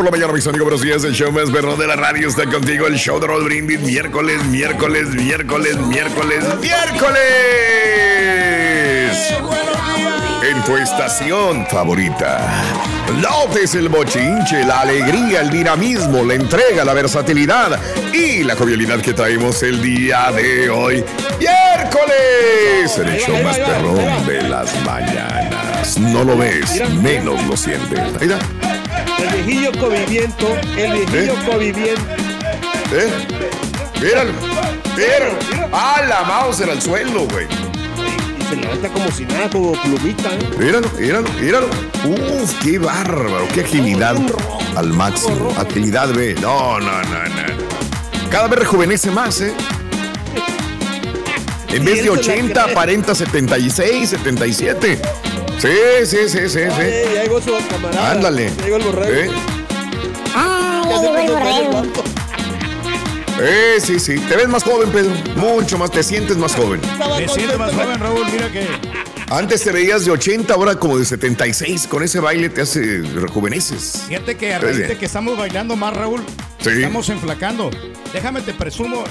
Por la mañana, mis amigos. Buenos días. El show más perro de la radio está contigo. El show de Raúl Brindis. Miércoles, miércoles, miércoles, miércoles, miércoles. En tu estación favorita. Notes el bochinche, la alegría, el dinamismo, la entrega, la versatilidad y la jovialidad que traemos el día de hoy. Miércoles. El show más perrón de las mañanas. No lo ves, menos lo sientes. Ahí está. El viejillo coviviento, el viejillo ¿Eh? coviviento. ¿Eh? Míralo. Míralo. Ah, la mouse al suelo, güey. Y se levanta como si nada, como plumita. ¿eh? Míralo, míralo, míralo. Uf, qué bárbaro, qué agilidad al máximo. Agilidad B. No, no, no, no. Cada vez rejuvenece más, ¿eh? En vez de Y él se la 80, cree. aparenta 76, 77. Sí, sí, sí, sí, sí. Ay, ya llegó su camarada. Ándale. Ya llegó el borrego. ¿Eh? Ah, Ya llegó el borrego. Eh, sí, sí. Te ves más joven, Pedro. Mucho más, te sientes más joven. Me siento más joven, Raúl. Mira que Antes te veías de 80, ahora como de 76. Con ese baile te hace rejuveneces. fíjate que a raíz bien. de que estamos bailando más, Raúl, Sí. estamos enflacando. Déjame te presumo.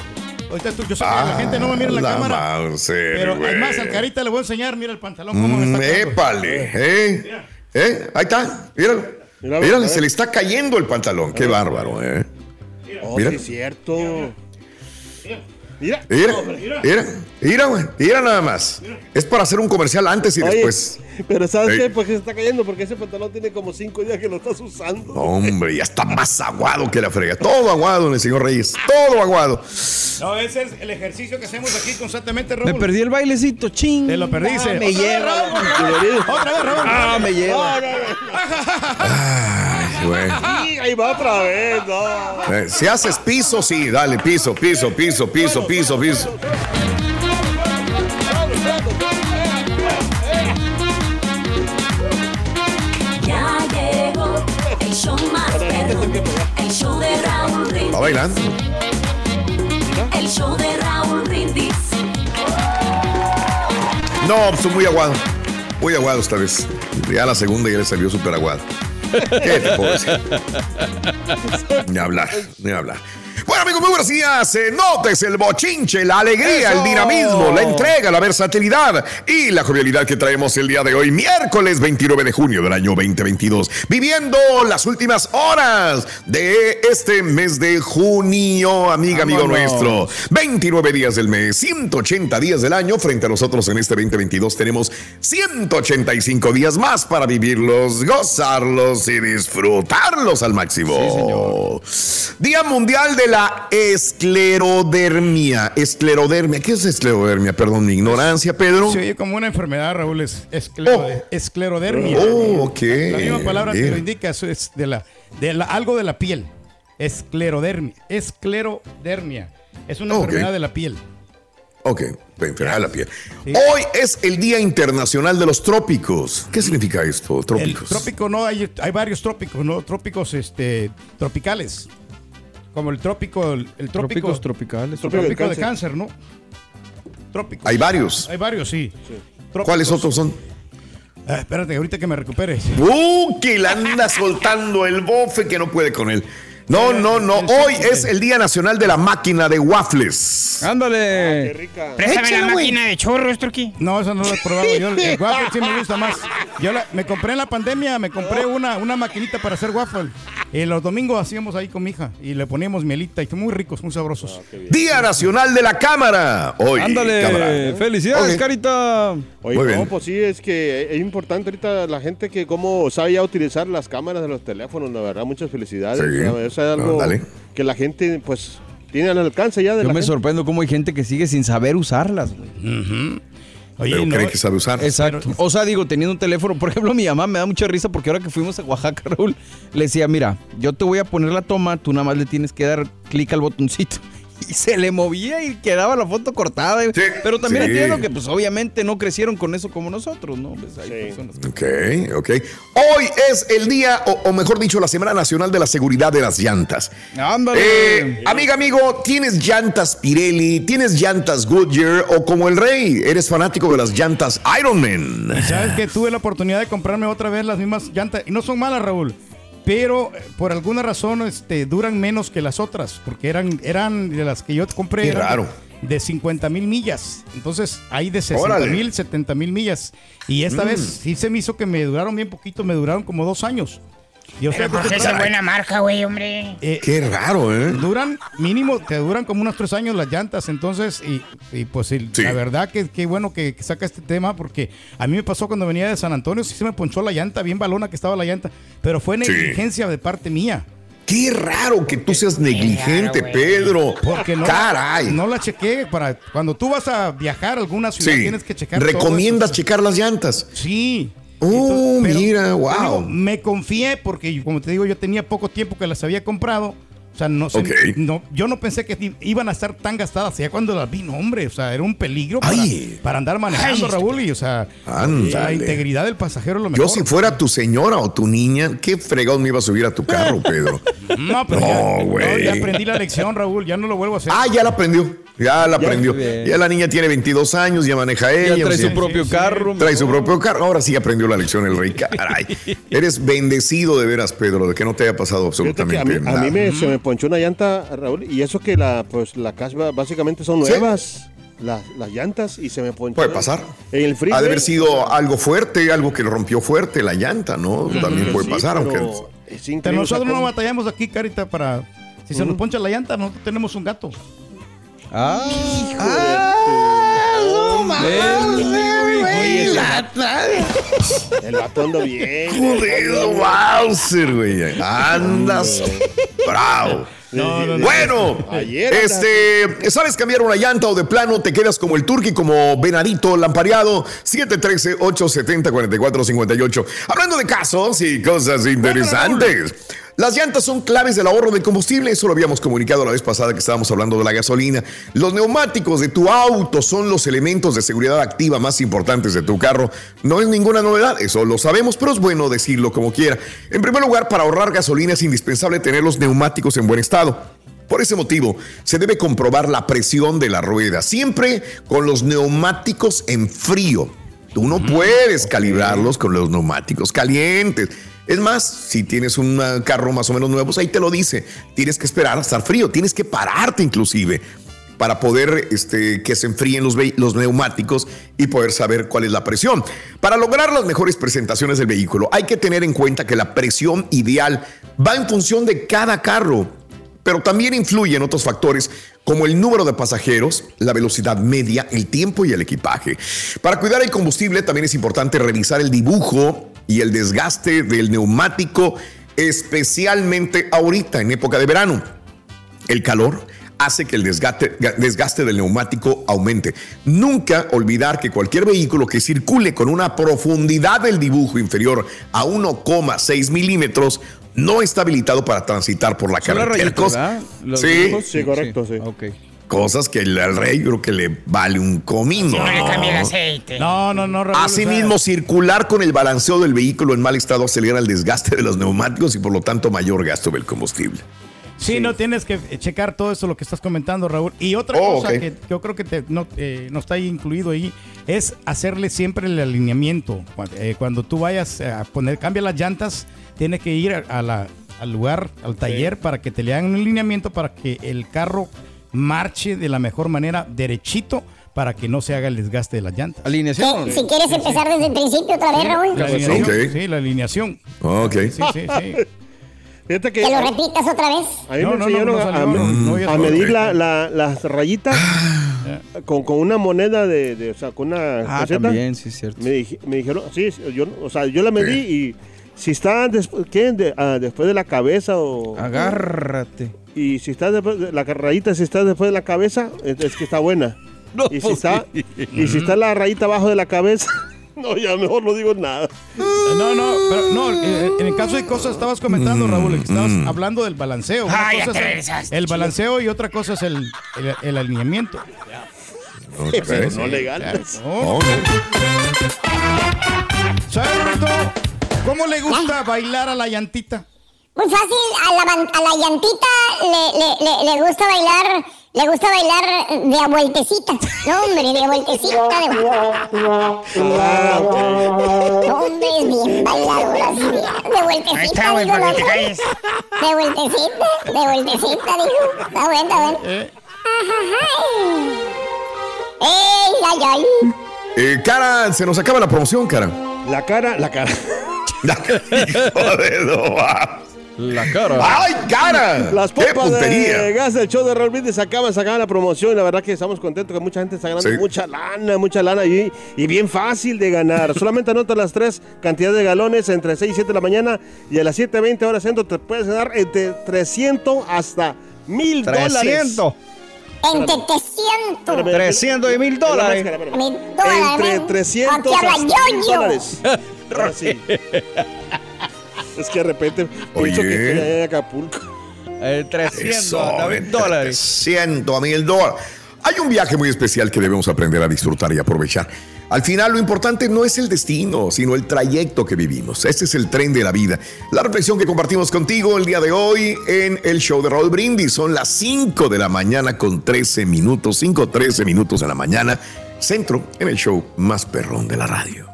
Ahorita tú, yo sé que Ah, la gente no me mira en la, la cámara. Pero además al carita le voy a enseñar, mira el pantalón cómo me Mm, está quedando. épale, ¿eh? ¿Eh? Ahí está, míralo. Míralo, se le está cayendo el pantalón. Qué bárbaro, ¿eh? Oh, sí, es cierto. Mira. Mira, mira, mira, güey. Mira nada más. Es para hacer un comercial antes y Oye, después. pero ¿sabes Ey. qué? Porque se está cayendo, porque ese pantalón tiene como cinco días que lo estás usando. Hombre, ya está más aguado que la frega. Todo aguado en el señor Reyes. Todo aguado. No, ese es el ejercicio que hacemos aquí constantemente, Me Raúl. perdí el bailecito, ching. Te lo perdiste. Ah, me lleva. Otra vez, Raúl. Ah, me lleva. Ay, güey. Sí, ahí va otra vez, no. Eh, Si haces piso, sí, dale, piso, piso, piso, piso, piso, piso. Ya llegó el show más perro, el show de Raúl Está Brindis, bailando. el show de Raúl Brindis. No, estoy muy aguado. Muy aguado esta vez. Ya la segunda ya le salió súper aguado. ¿Qué te puedo decir? Ni hablar, ni hablar. Bueno, amigos, muy buenos días. Eh, notes el bochinche, la alegría, el dinamismo, la entrega, la versatilidad y la jovialidad que traemos el día de hoy, miércoles 29 de junio del año 2022. Viviendo las últimas horas de este mes de junio, amiga, amigo nuestro. 29 días del mes, 180 días del año. Frente a nosotros en este 2022 tenemos 185 días más para vivirlos, gozarlos y disfrutarlos al máximo. Día Mundial de la Esclerodermia. Esclerodermia. ¿Qué es esclerodermia? Perdón, mi ignorancia, Pedro. Se oye como una enfermedad, Raúl, es esclero- Oh. esclerodermia. Oh, ok. La misma palabra te Bien. lo indica, eso es de la, de la, algo de la piel. Esclerodermia. Esclerodermia. Es una enfermedad de la piel. Ok, enfermedad de la piel. Sí. Hoy es el Día Internacional de los Trópicos. ¿Qué significa esto? El Trópicos. trópico no, hay, hay varios trópicos, ¿no? Trópicos este, tropicales. Como el trópico, el, el trópico, Trópicos tropicales. Trópico trópico de cáncer, ¿no? Trópicos. Hay varios. Hay varios, sí. ¿Cuáles otros son? Ah, espérate, ahorita que me recupere. ¡Uh! Que le anda soltando el bofe que no puede con él. No, no, no. Hoy es el Día Nacional de la Máquina de Waffles. Qué Ándale. rica. Préstame la máquina de chorros, Turquí. No, eso no lo he probado yo. El waffle sí me gusta más. Yo la- me compré en la pandemia, me compré una, una maquinita para hacer waffle. Y los domingos hacíamos ahí con mi hija y le poníamos mielita y son muy ricos, muy sabrosos. Día Nacional de la Cámara. Hoy. Ándale. cámara. Felicidades. Carita. Oye, Muy no, bien. pues sí, es que es importante ahorita la gente que cómo sabe ya utilizar las cámaras de los teléfonos, la verdad, muchas felicidades. Sí. Algo dale. que la gente, pues, tiene al alcance ya de Yo la me gente. sorprendo cómo hay gente que sigue sin saber usarlas, güey. Oye, Pero no, cree que sabe usar. Exacto. O sea, digo, teniendo un teléfono, por ejemplo, mi mamá me da mucha risa porque ahora que fuimos a Oaxaca, Raúl, le decía, mira, yo te voy a poner la toma, tú nada más le tienes que dar clic al botoncito. Y se le movía y quedaba la foto cortada. Sí, Pero también sí. entiendo que, pues, obviamente no crecieron con eso como nosotros, ¿no? Pues, hay Sí. personas que- Ok, ok. Hoy es el día, o, o mejor dicho, la Semana Nacional de la Seguridad de las Llantas. Ándale. Eh, amiga, amigo, ¿tienes llantas Pirelli? ¿Tienes llantas Goodyear? ¿O como el rey, eres fanático de las llantas Ironman? Sabes que tuve la oportunidad de comprarme otra vez las mismas llantas y no son malas, Raúl. Pero eh, por alguna razón este, duran menos que las otras, porque eran, eran de las que yo compré. Qué de- raro. De 50 mil millas. Entonces hay de 60 Órale. mil, 70 mil millas. Y esta vez sí se me hizo que me duraron bien poquito, me duraron como dos años. Yo Pero sé porque que esa buena marca, güey, hombre. eh, Qué raro, ¿eh? duran mínimo, te duran como unos tres años las llantas, entonces, y, y pues sí, la verdad que qué bueno que, que saca este tema, porque a mí me pasó cuando venía de San Antonio, sí se me ponchó la llanta, bien balona que estaba la llanta, pero fue Sí. negligencia de parte mía, Qué raro que tú seas negligente. Pedro. porque no, Caray. no la chequé, para cuando tú vas a viajar a alguna ciudad sí. tienes que checar ¿Recomiendas checar las llantas? Sí. Oh, pero, mira, wow. digo, me confié porque, como te digo, yo tenía poco tiempo que las había comprado. O sea, no, sé, Ok. no yo no pensé que iban a estar tan gastadas. Ya cuando las vi, no, hombre, o sea, era un peligro para, para andar manejando, Ay, Raúl. Y, o sea, la integridad del pasajero es lo mejor. Yo si fuera tu señora o tu niña, qué fregón me iba a subir a tu carro, Pedro. No, pero No, ya, güey. ya aprendí la lección, Raúl. Ya no lo vuelvo a hacer. Ah, ya la aprendió. Ya la aprendió. Ya la niña tiene 22 años, ya maneja Ya ella. trae o sea, su propio sí, carro. Trae su propio carro. Ahora sí aprendió la lección el rey. Caray. Eres bendecido de veras, Pedro, de que no te haya pasado absolutamente a mí, a nada. mí me, se me ponchó una llanta, Raúl, y eso que la, pues, la caspa básicamente son Sí. nuevas, las, las llantas, y se me ponchó. Puede pasar. En el freeway. Ha de haber sido algo fuerte, algo que le rompió fuerte la llanta, ¿no? También puede Sí, pasar, aunque. es Pero nosotros no batallamos aquí, Carita, para... Si se nos poncha la llanta, nosotros tenemos un gato. Ah, El vato anda bien. Jodido Bowser, güey. Andas bravo. No, no, no. Bueno, Ayer este, ¿sabes cambiar una llanta o de plano te quedas como el turqui, como venadito lampareado? 713-870-4458. Hablando de casos y cosas interesantes. Las llantas son claves del ahorro de combustible, eso lo habíamos comunicado la vez pasada que estábamos hablando de la gasolina. Los neumáticos de tu auto son los elementos de seguridad activa más importantes de tu carro. No es ninguna novedad, eso lo sabemos, pero es bueno decirlo como quiera. En primer lugar, para ahorrar gasolina es indispensable tener los neumáticos en buen estado. Por ese motivo, se debe comprobar la presión de la rueda, siempre con los neumáticos en frío. Tú no puedes calibrarlos con los neumáticos calientes. Es más, si tienes un ah, carro más o menos nuevo, pues ahí te lo dice. Tienes que esperar a estar frío, tienes que pararte inclusive para poder este, que se enfríen los, los neumáticos y poder saber cuál es la presión. Para lograr las mejores presentaciones del vehículo, hay que tener en cuenta que la presión ideal va en función de cada carro pero también influyen otros factores como el número de pasajeros, la velocidad media, el tiempo y el equipaje. Para cuidar el combustible también es importante revisar el dibujo y el desgaste del neumático, especialmente ahorita en época de verano. El calor hace que el desgaste, desgaste del neumático aumente. Nunca olvidar que cualquier vehículo que circule con una profundidad del dibujo inferior a 1,6 milímetros no está habilitado para transitar por la son carretera. Los sí. Sí, correcto, sí. Ok. Cosas que el- al rey creo que le vale un comino. No le cambie el aceite. No, no, no, Raúl. o sea, Asimismo, circular con el balanceo del vehículo en mal estado acelera el desgaste de los neumáticos y por lo tanto mayor gasto del combustible. Sí, no tienes que checar todo eso lo que estás comentando, Raúl. Y otra Oh, cosa que yo creo que te- no, eh, no está ahí incluido ahí es hacerle siempre el alineamiento. Cuando, eh, cuando tú vayas a poner, cambia las llantas, tienes que ir a, a la- al lugar, al taller, para que te le hagan un alineamiento para que el carro marche de la mejor manera derechito para que no se haga el desgaste de las llantas. Alineación. Si quieres empezar desde el principio otra vez, Raúl, La alineación, Ok. sí, la alineación. Ok. Sí, sí, sí. Fíjate que que lo repitas otra vez. a mí No, me no, no, enseñaron no a- a, medir la- la- las rayitas con, con una moneda de, de- o sea, con una Ah, coseta. también, sí, es cierto. Me, dij- me dijeron, sí, sí, yo, o sea, yo la medí y si está después, ¿qué? De- ah, después de la cabeza o... Agárrate. Y si está después, de- la rayita si está después de la cabeza, es, es que está buena. No, y, si está, y si está la rayita abajo de la cabeza, no, ya mejor no digo nada. No, no, pero no, eh, en el caso de cosas estabas comentando, Mm, Raúl, que estabas hablando del balanceo. Una Ah, ya te el- balanceo y otra cosa es el, el, el alineamiento. Pero no pues. no. ¿Cómo le gusta bailar a la llantita? Muy fácil, a la, a la llantita le, le, le, le gusta bailar, le gusta bailar de a vueltecita. No, hombre, de a vueltecita. De... No, hombre, es bien bailadora, sí, de vueltecita. Ahí está, güey, para que te calles. De vueltecita, de vueltecita, dijo. Está bueno, está bueno. Eh, ¡Ey, ay, ay! Eh, cara, se nos acaba la promoción, cara. La cara, la cara. Hijo de no va. La cara. ¡Ay, cara! Las ¡Qué pompas de gas del show de Raúl Brindis acaban, sacaban la promoción y la verdad que estamos contentos que mucha gente está ganando Sí. mucha lana, mucha lana y, y bien fácil de ganar. Solamente anota las tres cantidades de galones entre 6 y 7 de la mañana y a las 7.20 horas centro te puedes ganar entre 300 hasta 1000 dólares. 300. Entre 300. Espérame, 300 y mil en la dólares. máscara, espérame. Mil dólares. Entre ven. 300 Aquí habla hasta 1000 yo-yo. dólares. Es que de repente pienso Oye. que estoy allá en Acapulco. Eh, 300 Eso, hasta mil dólares. 300 a mil dólares. Hay un viaje muy especial que debemos aprender a disfrutar y aprovechar. Al final, lo importante no es el destino, sino el trayecto que vivimos. Este es el tren de la vida. La reflexión que compartimos contigo el día de hoy en el show de Raúl Brindis son las 5 de la mañana con 13 minutos, 5 13 minutos de la mañana, centro en el show más perrón de la radio.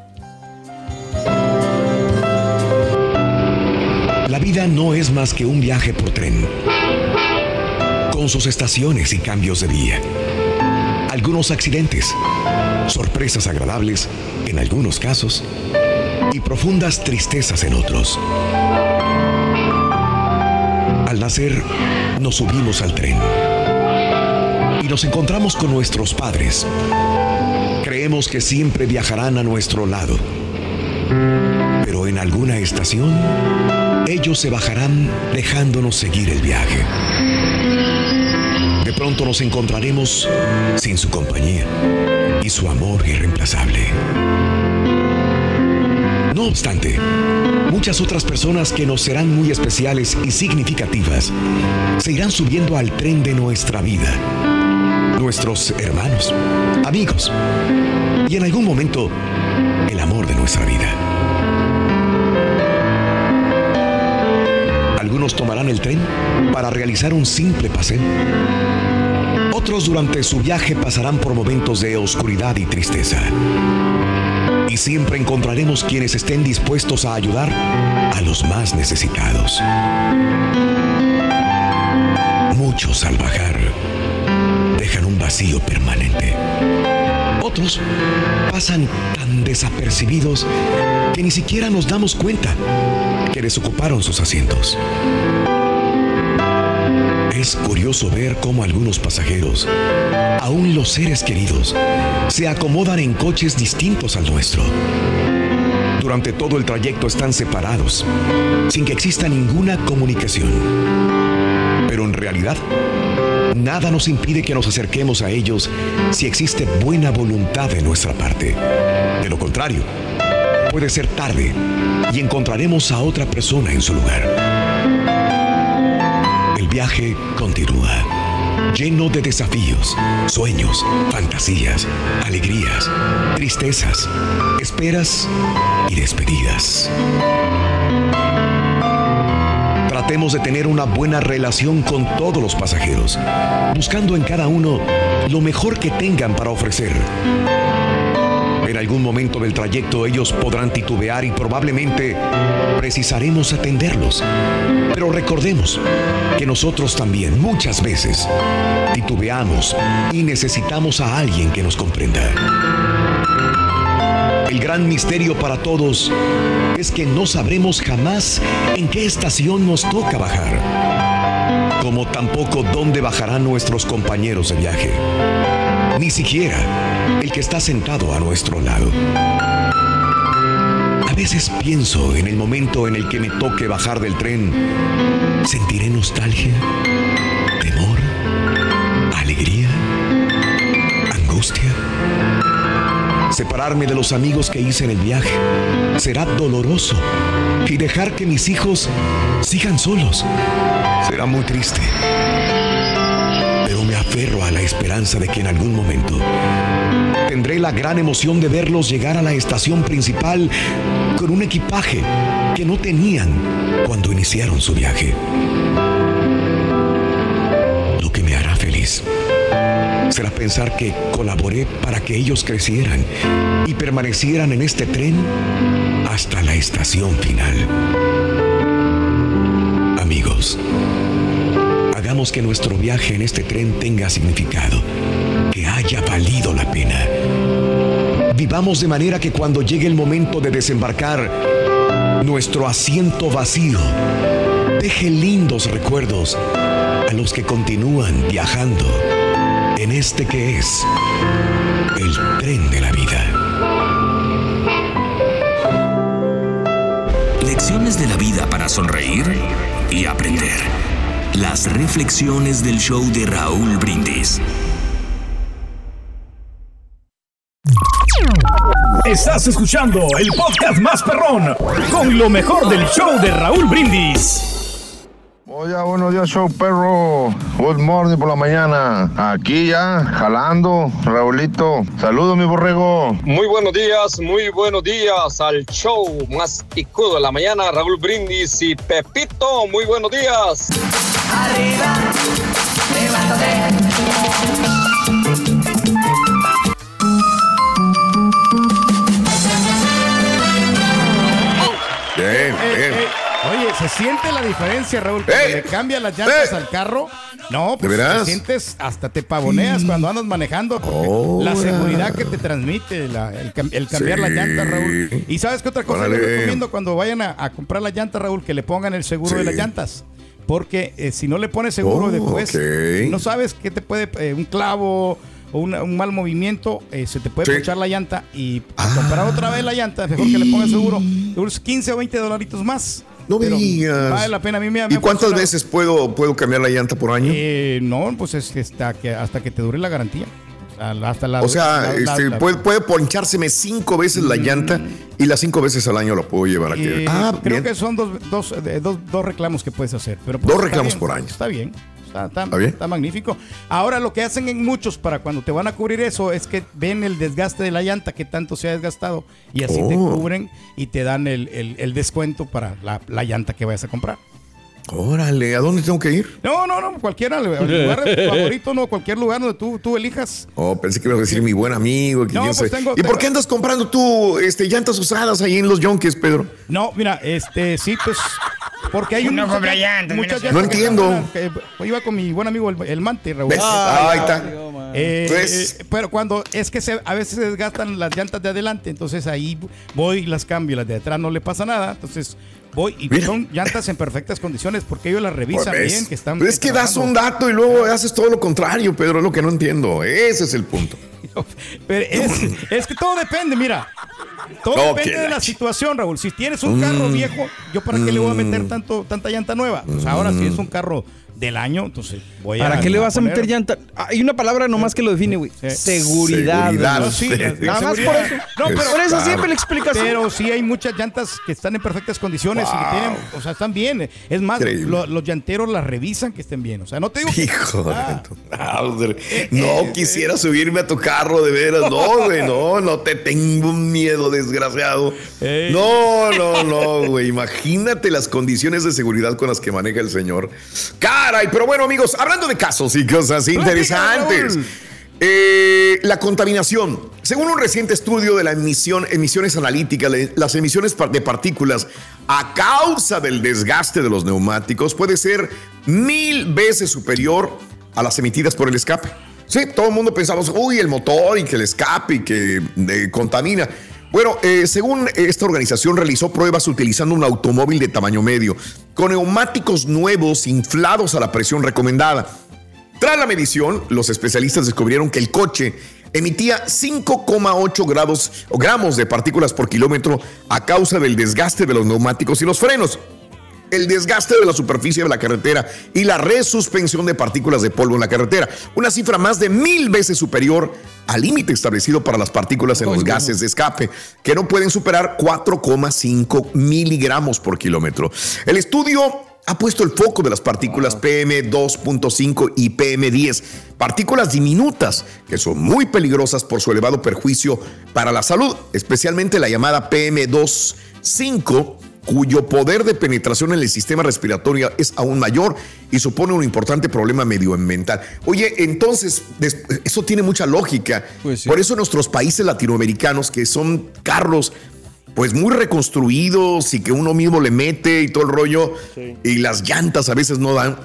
La vida no es más que un viaje por tren, con sus estaciones y cambios de vía. Algunos accidentes, sorpresas agradables en algunos casos y profundas tristezas en otros. Al nacer, nos subimos al tren y nos encontramos con nuestros padres. Creemos que siempre viajarán a nuestro lado, pero en alguna estación ellos se bajarán dejándonos seguir el viaje. De pronto nos encontraremos sin su compañía y su amor irreemplazable. No obstante, muchas otras personas que nos serán muy especiales y significativas se irán subiendo al tren de nuestra vida. Nuestros hermanos, amigos y en algún momento el amor de nuestra vida. Algunos tomarán el tren para realizar un simple paseo. Otros durante su viaje pasarán por momentos de oscuridad y tristeza. Y siempre encontraremos quienes estén dispuestos a ayudar a los más necesitados. Muchos al bajar dejan un vacío permanente. Otros pasan tan desapercibidos que ni siquiera nos damos cuenta que desocuparon sus asientos. Es curioso ver cómo algunos pasajeros, aún los seres queridos, se acomodan en coches distintos al nuestro. Durante todo el trayecto están separados, sin que exista ninguna comunicación. Pero en realidad, nada nos impide que nos acerquemos a ellos si existe buena voluntad de nuestra parte. De lo contrario, puede ser tarde y encontraremos a otra persona en su lugar. El viaje continúa, lleno de desafíos, sueños, fantasías, alegrías, tristezas, esperas y despedidas. Tratemos de tener una buena relación con todos los pasajeros, buscando en cada uno lo mejor que tengan para ofrecer. En algún momento del trayecto ellos podrán titubear y probablemente precisaremos atenderlos. Pero recordemos que nosotros también muchas veces titubeamos y necesitamos a alguien que nos comprenda. El gran misterio para todos es que no sabremos jamás en qué estación nos toca bajar, como tampoco dónde bajarán nuestros compañeros de viaje, ni siquiera el que está sentado a nuestro lado. A veces pienso en el momento en el que me toque bajar del tren, sentiré nostalgia, temor, alegría, angustia. Separarme de los amigos que hice en el viaje será doloroso y dejar que mis hijos sigan solos será muy triste. Me aferro a la esperanza de que en algún momento tendré la gran emoción de verlos llegar a la estación principal con un equipaje que no tenían cuando iniciaron su viaje. Lo que me hará feliz será pensar que colaboré para que ellos crecieran y permanecieran en este tren hasta la estación final. Amigos, que nuestro viaje en este tren tenga significado, que haya valido la pena. Vivamos de manera que cuando llegue el momento de desembarcar, nuestro asiento vacío deje lindos recuerdos a los que continúan viajando en este que es el tren de la vida. Lecciones de la vida para sonreír y aprender. Las reflexiones del show de Raúl Brindis. Estás escuchando el podcast más perrón con lo mejor del show de Raúl Brindis. Oye, buenos días, show perro. Good morning por la mañana. Aquí ya, jalando, Raulito. Saludos, mi borrego. Muy buenos días, muy buenos días al show más picudo de la mañana, Raúl Brindis y Pepito. Muy buenos días. Arriba, Bien, bien. Oye, ¿se siente la diferencia, Raúl? Cuando ¡Eh! le cambia las llantas ¡Eh! al carro. No, pues ¿De veras? te sientes, hasta te pavoneas cuando andas manejando. La seguridad que te transmite la- el, cam- el cambiar Sí. la llanta, Raúl. ¿Y sabes qué otra cosa les Órale. recomiendo cuando vayan a, a comprar la llanta, Raúl? Que le pongan el seguro de las llantas. Porque eh, si no le pones seguro Oh, después, no sabes qué te puede, eh, un clavo o una- un mal movimiento, eh, se te puede Sí. Ah. ponchar la llanta y a comprar otra vez la llanta, mejor que le pongas seguro, unos 15 o 20 dolaritos más. No me digas. Vale la pena. A mí me, me ¿Y cuántas veces puedo, puedo cambiar la llanta por año? Eh, no, pues es hasta que, hasta que te dure la garantía. O sea, hasta la, o sea, la- este, la- puede, puede ponchárseme cinco veces la llanta y las cinco veces al año la puedo llevar aquí. eh, ah, creo bien. que son dos, dos, eh, dos, dos reclamos que puedes hacer. Pero pues Dos reclamos bien, por año. Está bien. Está, está- ¿Está bien? está magnífico. Ahora lo que hacen en muchos para cuando te van a cubrir eso es que ven el desgaste de la llanta, que tanto se ha desgastado, y así te Oh. cubren y te dan el, el- el descuento para la, la llanta que vayas a comprar. Órale, ¿a dónde tengo que ir? No, no, no, cualquiera, el lugar favorito, no, cualquier lugar donde tú, tú elijas. Oh, pensé que iba a decir mi buen amigo. que No, pues tengo- ¿Y por qué andas comprando tú este, llantas usadas ahí en los Yonkis, Pedro? No, mira, este, sí, pues, porque hay No muchas compra llantas- muchas No que entiendo. que iba con mi buen amigo el, el Mante, Raúl. ¿Ves? Ah, Ahí está. Eh, Pues- eh, pero cuando es que se- a veces se desgastan las llantas de adelante, entonces ahí voy y las cambio, las de atrás no le pasa nada, entonces voy y Mira. son llantas en perfectas condiciones porque ellos las revisan Pues, bien, que están Pero es que das un dato y luego haces todo lo contrario, Pedro, es lo que no entiendo. Ese es el punto. Pero es, es que todo depende, mira. Todo No, depende de la situación, Raúl. Si tienes un carro viejo, ¿yo para qué le voy a meter tanto, tanta llanta nueva? Pues ahora, si es un carro del año, entonces voy a. ¿Para qué le vas a poner- meter llanta? Hay una palabra nomás que lo define, güey. Sí. Seguridad. Seguridad. No, sí, Nada más seguridad. por eso. No, pero, Por eso siempre la explicación. pero sí hay muchas llantas que están en perfectas condiciones y que tienen, o sea, están bien. Es más, lo- los llanteros las revisan que estén bien. O sea, no te digo que. Hijo de Ah. No quisiera subirme a tu carro de veras. No, güey, no, no te tengo un miedo, desgraciado. Ey. No, no, no, güey. Imagínate las condiciones de seguridad con las que maneja el señor. Caray, pero bueno, amigos, hablando de casos y cosas interesantes. Eh, la contaminación. Según un reciente estudio de la emisión, emisiones analíticas, las emisiones de partículas a causa del desgaste de los neumáticos puede ser mil veces superior a las emitidas por el escape. Sí, todo el mundo pensamos, uy, el motor y que el escape y que eh, contamina. Bueno, eh, según esta organización realizó pruebas utilizando un automóvil de tamaño medio, con neumáticos nuevos inflados a la presión recomendada. Tras la medición, los especialistas descubrieron que el coche emitía 5,8 grados o gramos de partículas por kilómetro a causa del desgaste de los neumáticos y los frenos. El desgaste de la superficie de la carretera y la resuspensión de partículas de polvo en la carretera. Una cifra más de mil veces superior al límite establecido para las partículas en los gases de escape, que no pueden superar 4,5 miligramos por kilómetro. El estudio ha puesto el foco de las partículas PM2.5 y PM10, partículas diminutas que son muy peligrosas por su elevado perjuicio para la salud, especialmente la llamada PM2.5 cuyo poder de penetración en el sistema respiratorio es aún mayor y supone un importante problema medioambiental. Oye, entonces, eso tiene mucha lógica. Por eso nuestros países latinoamericanos, que son carros pues muy reconstruidos y que uno mismo le mete y todo el rollo, y las llantas a veces no dan,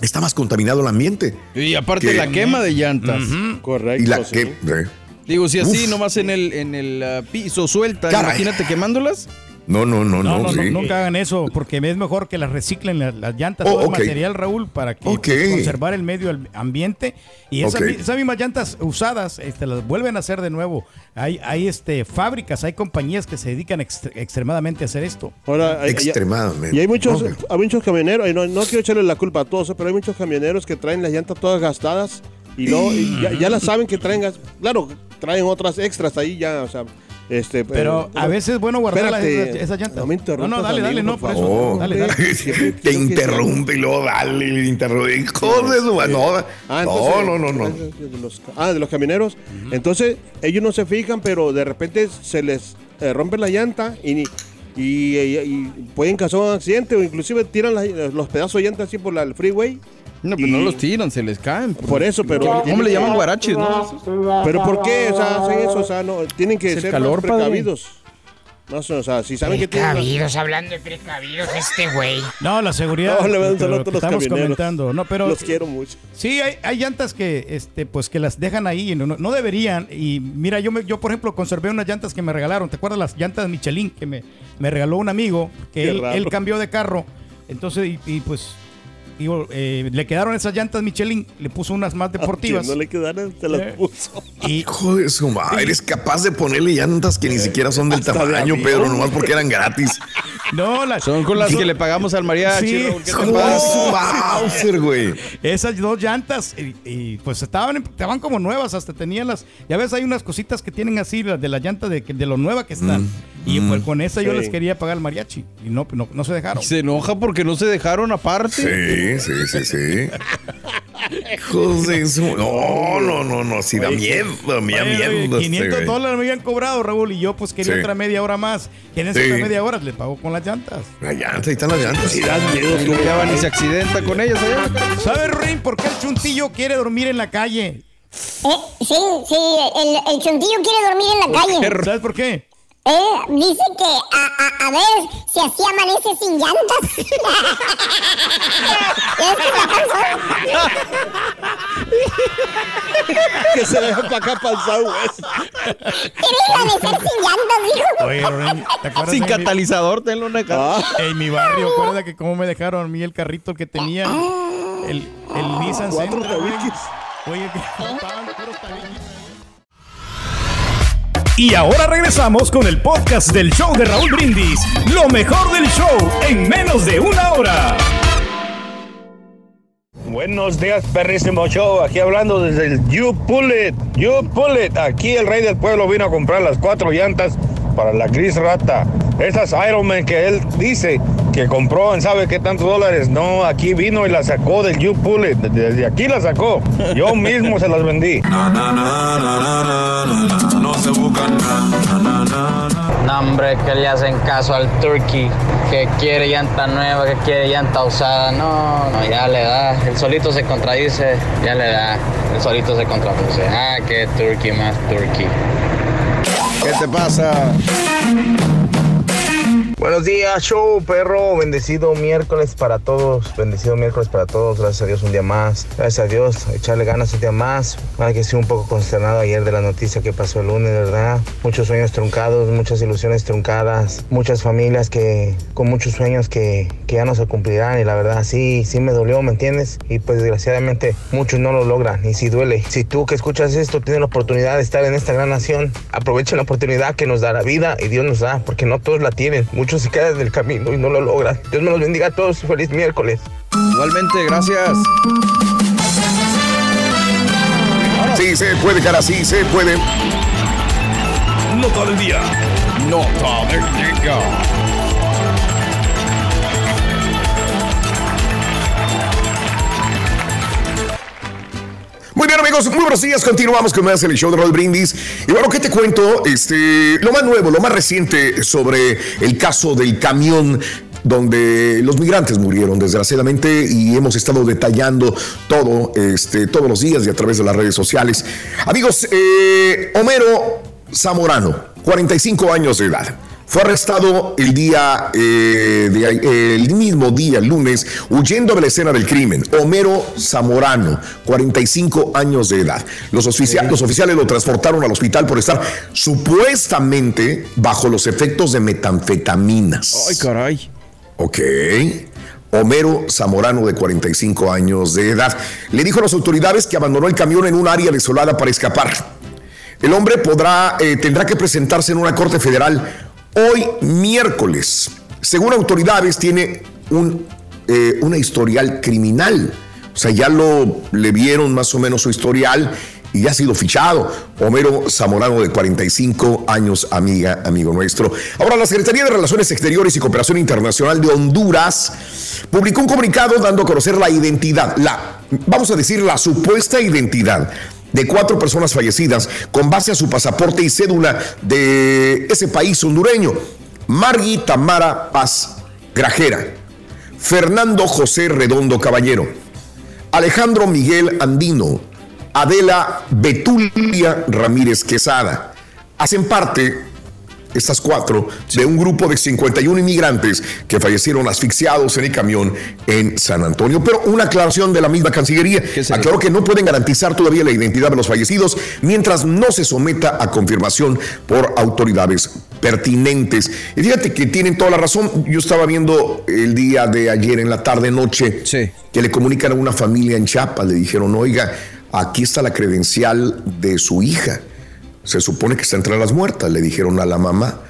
está más contaminado el ambiente. Y aparte Que- la quema de llantas. Correcto. Y la que... eh, Digo, si así Uf. nomás en el, en el ah, piso suelta, Caray. imagínate quemándolas. No, no, no, No, no. no, no, sí. nunca hagan eso, porque es mejor que las reciclen las, las llantas, Oh, todo el material, Raúl, para que pues, conservar el medio ambiente. Y esas, mismas llantas usadas, este, las vuelven a hacer de nuevo. Hay, hay este, fábricas, hay compañías que se dedican ext- extremadamente a hacer esto. Ahora, hay- Extremadamente. Y hay muchos, hay muchos camioneros, y no, no quiero echarle la culpa a todos, pero hay muchos camioneros que traen las llantas todas gastadas y, no, y ya, ya las saben que traen gas. Claro, traen otras extras ahí ya, o sea, este. Pero a veces es bueno guardar las- Espérate, esas llantas. No me interrumpas, No, no, dale, dale, no, por eso. favor. Dale, dale. Te interrumpe y luego dale, le interrumpe. No, Ah, no, entonces- no, no, no. De los, ah, de los camioneros. Entonces, ellos no se fijan, pero de repente se les eh, rompe la llanta y, ni- y, y- y pueden causar un accidente o inclusive tiran la- los pedazos de llanta así por la, el freeway. No, pero no los tiran, se les caen. Por eso, pero... ¿Cómo le llaman guaraches, no? ¿Pero por qué? O sea, hacen eso, o sea, no, tienen que ser calor, más padre. precavidos. No sé, o sea, si saben que tienen... Precavidos, hablando de precavidos, este güey. No, la seguridad. No, le mando un que saludo lo a que los estamos comentando. No, pero Los quiero mucho. Sí, hay, hay llantas que, este, pues, que las dejan ahí y no, no deberían. Y mira, yo, me- yo por ejemplo conservé unas llantas que me regalaron. ¿Te acuerdas las llantas Michelin que me, me regaló un amigo? Que él, cambió de carro. Entonces, y, y, pues, digo, eh, le quedaron esas llantas Michelin. Le puso unas más deportivas. No le quedaron, se las Eh, puso. Y, Hijo de su madre, eres capaz de ponerle llantas que ni siquiera son del tamaño. Pedro, nomás porque eran gratis. no, las, Son con las que le pagamos al mariachi. Sí. Raúl, ¿qué te Hijo de pasa? su Bowser, güey. Esas dos llantas, y, y, pues estaban, estaban como nuevas, hasta tenían las. Ya ves, hay unas cositas que tienen así, las de la llanta de, que- de lo nueva que están. Mm, y pues con esa yo les quería pagar el mariachi. Y no, no, no se dejaron. Se enoja porque no se dejaron aparte. Sí, sí, sí, sí. Su... No, no, no, no, sí da miedo, da miedo. Oye, este, 500 güey. dólares me habían cobrado, Raúl, y yo pues quería Sí. otra media hora más. ¿Quieren Sí. otra media hora? Les pago con las llantas. La llanta, ahí están las llantas. Sí, dan miedo, tú. y se accidenta con ellas. ¿eh? ¿Sabes, Rin, por qué el chuntillo quiere dormir en la calle? Eh, sí, sí, el, el chuntillo quiere dormir en la calle. ¿Sabes por qué? Eh, dice que a, a, a ver si así amanece sin llantas. ¿Ya ves que la canción? que se deja para acá para el Southwest. Quiere amanecer sin llantas, dijo. Oye, Rin, ¿te acuerdas Sin de mi- catalizador, tenlo una cara. En mi barrio, acuérdate que cómo me dejaron a mí el carrito que tenía, el, el Nissan Cuatro Sentra. Oye, que faltaban puros tabiques. Y ahora regresamos con el podcast del show de Raúl Brindis. Lo mejor del show en menos de una hora. Buenos días, perrísimo show. Aquí hablando desde el You Pull It. You Pull It. Aquí el rey del pueblo vino a comprar las cuatro llantas para la gris rata. Esas Ironman que él dice que compró en sabe qué tantos dólares. No, aquí vino y la sacó del You Pull It. Desde aquí la sacó. Yo mismo se las vendí. No, hombre, que le hacen caso al turkey, que quiere llanta nueva, que quiere llanta usada. No, no, ya le da. El solito se contradice, ya le da. El solito se contradice. Ah, que turkey más turkey. ¿Qué te pasa? Buenos días, show, perro. Bendecido miércoles para todos. Bendecido miércoles para todos. Gracias a Dios un día más. Gracias a Dios. Echarle ganas un día más. Hay que estoy un poco consternado ayer de la noticia que pasó el lunes, ¿verdad? Muchos sueños truncados, muchas ilusiones truncadas, muchas familias que con muchos sueños que, que ya no se cumplirán. Y la verdad, sí, sí me dolió, ¿me entiendes? Y pues desgraciadamente muchos no lo logran. Y si duele. Si tú que escuchas esto tienes la oportunidad de estar en esta gran nación, aprovecha la oportunidad que nos da la vida y Dios nos da, porque no todos la tienen. Muchos mucho se queda en el camino y no lo logra. Dios me los bendiga a todos. Feliz miércoles. Igualmente, gracias. Sí, se puede, cara, sí, se puede. Nota del día. Nota del día. Muy bien, amigos, muy buenos días. Continuamos con más el show de Roll Brindis. Y bueno, ¿qué te cuento? Este, lo más nuevo, lo más reciente sobre el caso del camión donde los migrantes murieron desgraciadamente y hemos estado detallando todo este, todos los días y a través de las redes sociales. Amigos, eh, Homero Zamorano, 45 años de edad. Fue arrestado el día, eh, de- el mismo día, el lunes, huyendo de la escena del crimen. Homero Zamorano, 45 años de edad. Los, oficia- los oficiales lo transportaron al hospital por estar supuestamente bajo los efectos de metanfetaminas. Ay, caray. Ok. Homero Zamorano, de 45 años de edad, le dijo a las autoridades que abandonó el camión en un área desolada para escapar. El hombre podrá, eh, tendrá que presentarse en una corte federal hoy miércoles. Según autoridades, tiene un, eh, una historial criminal. O sea, ya lo le vieron más o menos su historial y ya ha sido fichado. Homero Zamorano, de 45 años, amiga, amigo nuestro. Ahora, la Secretaría de Relaciones Exteriores y Cooperación Internacional de Honduras publicó un comunicado dando a conocer la identidad, la, vamos a decir, la supuesta identidad de cuatro personas fallecidas con base a su pasaporte y cédula de ese país hondureño. Margui Tamara Paz Grajera, Fernando José Redondo Caballero, Alejandro Miguel Andino, Adela Betulia Ramírez Quesada. Hacen parte, estas cuatro, de un grupo de 51 inmigrantes que fallecieron asfixiados en el camión en San Antonio. Pero una aclaración de la misma Cancillería aclaró que no pueden garantizar todavía la identidad de los fallecidos mientras no se someta a confirmación por autoridades pertinentes. Y fíjate que tienen toda la razón. Yo estaba viendo el día de ayer en la tarde noche que le comunican a una familia en Chiapas, le dijeron, oiga, aquí está la credencial de su hija. Se supone que está entre las muertas, le dijeron a la mamá.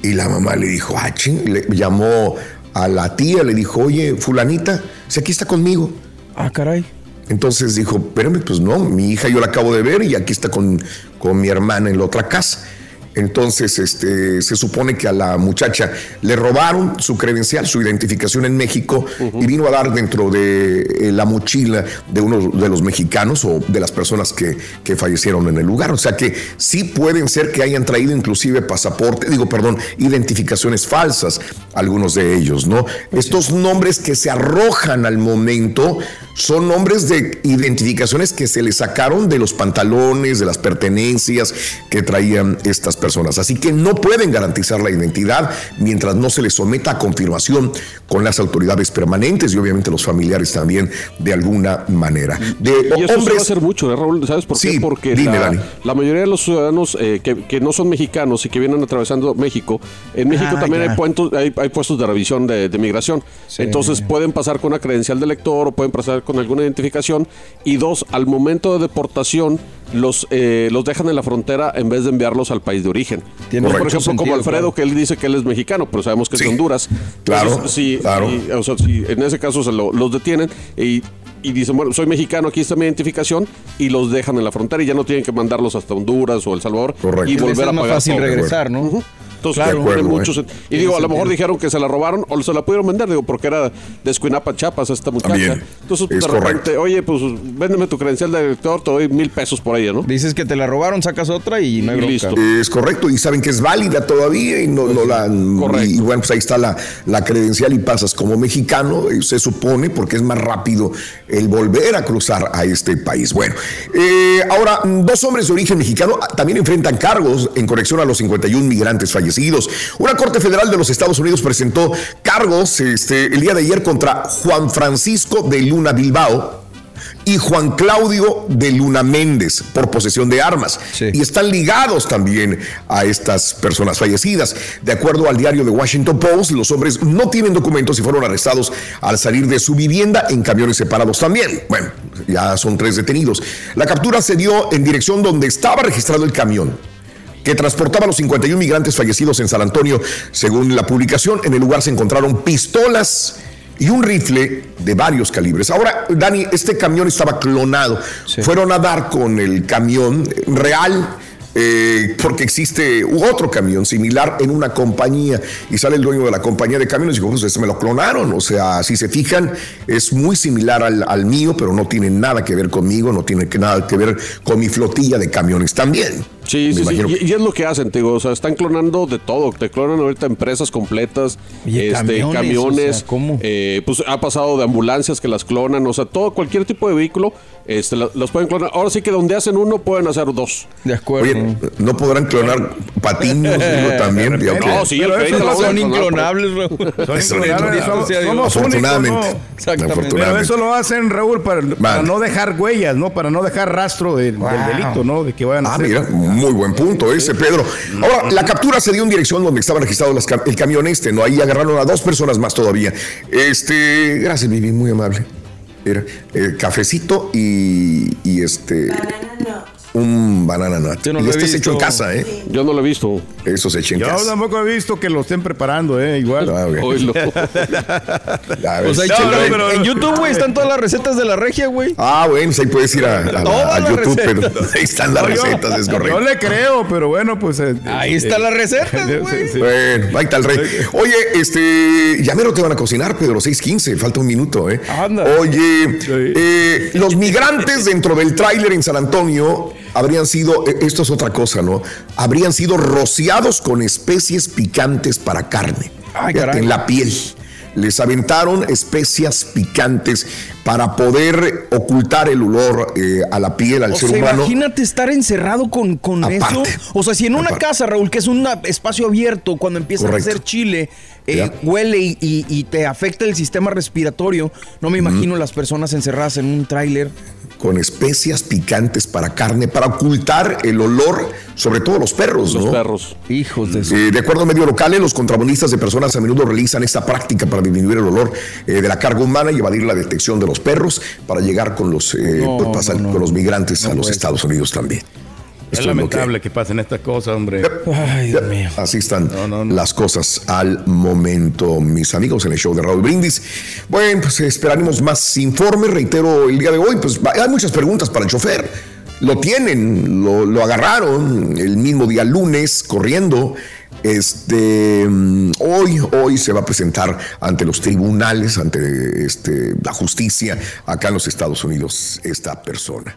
Y la mamá le dijo, ah, ching", le llamó a la tía, le dijo, oye, fulanita, si aquí está conmigo. Ah, caray. Entonces dijo, espérame, pues no, mi hija yo la acabo de ver y aquí está con, con mi hermana en la otra casa. Entonces, este, se supone que a la muchacha le robaron su credencial, su identificación en México y vino a dar dentro de eh, la mochila de uno de los mexicanos o de las personas que, que fallecieron en el lugar. O sea que sí pueden ser que hayan traído inclusive pasaporte, digo, perdón, identificaciones falsas, algunos de ellos, ¿no? Estos nombres que se arrojan al momento son nombres de identificaciones que se le sacaron de los pantalones, de las pertenencias que traían estas personas. Así que no pueden garantizar la identidad mientras no se les someta a confirmación con las autoridades permanentes y obviamente los familiares también de alguna manera. De Y eso se va a hombres hacer mucho, ¿eh, Raúl? ¿Sabes por qué? Sí, Porque dime, la, Dani. la mayoría de los ciudadanos eh, que, que no son mexicanos y que vienen atravesando México, en México Ah, también hay, puentos, hay, hay puestos de revisión de, de migración. Entonces pueden pasar con una credencial de lector o pueden pasar con alguna identificación. Y dos, al momento de deportación, los, eh, los dejan en la frontera en vez de enviarlos al país de origen. Tiene Por ejemplo, como Alfredo, claro. que él dice que él es mexicano, pero sabemos que es de Honduras. Claro, Entonces, sí, claro. o sea, sí, en ese caso se lo- los detienen y, y dicen, bueno, soy mexicano, aquí está mi identificación, y los dejan en la frontera y ya no tienen que mandarlos hasta Honduras o El Salvador y Les volver es a más pagar. fácil todo. regresar, ¿no? Ujú. Entonces, Claro. tiene De acuerdo, mucho ¿eh? Y digo, a lo mejor dijeron que se la robaron o se la pudieron vender, digo, porque era de Escuinapa, Chiapas, esta muchacha. También. Entonces, Es de repente, oye, pues véndeme tu credencial de lector, te doy mil pesos por ella, ¿no? Dices que te la robaron, sacas otra y no hay Y listo. Es correcto, y saben que es válida todavía y no, no la. Y, y bueno, pues ahí está la, la credencial y pasas como mexicano, eh, se supone, porque es más rápido el volver a cruzar a este país. Bueno, eh, ahora, dos hombres de origen mexicano también enfrentan cargos en conexión a los 51 migrantes fallecidos. Una corte federal de los Estados Unidos presentó cargos este, el día de ayer contra Juan Francisco de Luna Bilbao y Juan Claudio de Luna Méndez por posesión de armas. Y están ligados también a estas personas fallecidas. De acuerdo al diario The Washington Post, los hombres no tienen documentos y fueron arrestados al salir de su vivienda en camiones separados también. Bueno, ya son tres detenidos. La captura se dio en dirección donde estaba registrado el camión. Que transportaba a los 51 migrantes fallecidos en San Antonio. Según la publicación, en el lugar se encontraron pistolas y un rifle de varios calibres. Ahora, Dani, este camión estaba clonado. Fueron a dar con el camión real. eh, porque existe otro camión similar en una compañía y sale el dueño de la compañía de camiones y dijo, pues este me lo clonaron. O sea, si se fijan, es muy similar al, al mío, pero no tiene nada que ver conmigo, no tiene que nada que ver con mi flotilla de camiones también. Sí, Me sí, sí. Y, y es lo que hacen, te digo. O sea, están clonando de todo. Te clonan ahorita empresas completas, este, camiones, camiones. o sea, ¿cómo? eh, pues ha pasado de ambulancias que las clonan. O sea, todo, cualquier tipo de vehículo, este, los pueden clonar. Ahora sí que donde hacen uno, pueden hacer dos. De acuerdo. Oye, ¿no podrán clonar patinos digo, también? No, sí, el Pero esos lo son inclonables, Raúl. Son Eso inclonables, somos- únicos, Afortunadamente. ¿no? Exactamente. Pero eso lo hacen, Raúl, para, para Vale. no dejar huellas, ¿no? Para no dejar rastro del, del delito, ¿no? De que vayan a Ah, hacer. mira, muy buen punto ese, Pedro. Ahora, la captura se dio en dirección donde estaba registrado el camión este, ¿no? Ahí agarraron a dos personas más todavía. Este, gracias, Vivi, muy amable. Era eh, cafecito y, y este. Un banana nut. Yo no y lo he este es hecho en casa, ¿eh? Yo no lo he visto. Eso se echa en Yo casa. tampoco he visto que lo estén preparando, ¿eh? Igual. Ah, ok. Oílo. Ya ves. O sea, No, chécalo, no, en- pero- en YouTube, güey, están todas las recetas de la regia, güey. Ah, bueno, pues ahí puedes ir a, a la- Todas a las YouTube, recetas. pero ahí están las No, yo- recetas, es Yo correcto. le creo, pero bueno, pues. eh, Ahí eh, está la receta, sí, güey. sí. Bueno, ahí está el rey. Oye, este, ya mero te van a cocinar, Pedro, 6.15, falta un minuto, ¿eh? Anda. Oye, eh, los migrantes dentro del tráiler en San Antonio habrían sido, eh, esto es otra cosa, ¿no? Habrían sido rociados con especies picantes para carne. Ay, en la piel. Les aventaron especias picantes para poder ocultar el olor eh, a la piel, al O ser sea, humano. imagínate estar encerrado con, con Aparte. eso. O sea, si en una Aparte. casa, Raúl, que es un espacio abierto, cuando Correcto. a hacer chile, eh, huele y, y- y te afecta el sistema respiratorio, no me imagino las personas encerradas en un tráiler. Con especias picantes para carne, para ocultar el olor, sobre todo los perros, Los ¿no? perros. Hijos de. Eh, de acuerdo a medios locales, los contrabandistas de personas a menudo realizan esta práctica para disminuir el olor eh, de la carga humana y evadir la detección de los perros para llegar con los, eh, No, pues, pasar no, no. con los migrantes a los Estados Unidos también. Es que- lamentable que pasen estas cosas, hombre. Ay, Dios mío. Así están No, no, no. las cosas al momento, mis amigos, en el show de Raúl Brindis. Bueno, pues esperaremos más informes. Reitero, el día de hoy, pues hay muchas preguntas para el chofer. Lo tienen, lo, lo agarraron el mismo día lunes, corriendo. Este, mm, hoy, hoy se va a presentar ante los tribunales, ante este, la justicia acá en los Estados Unidos, esta persona.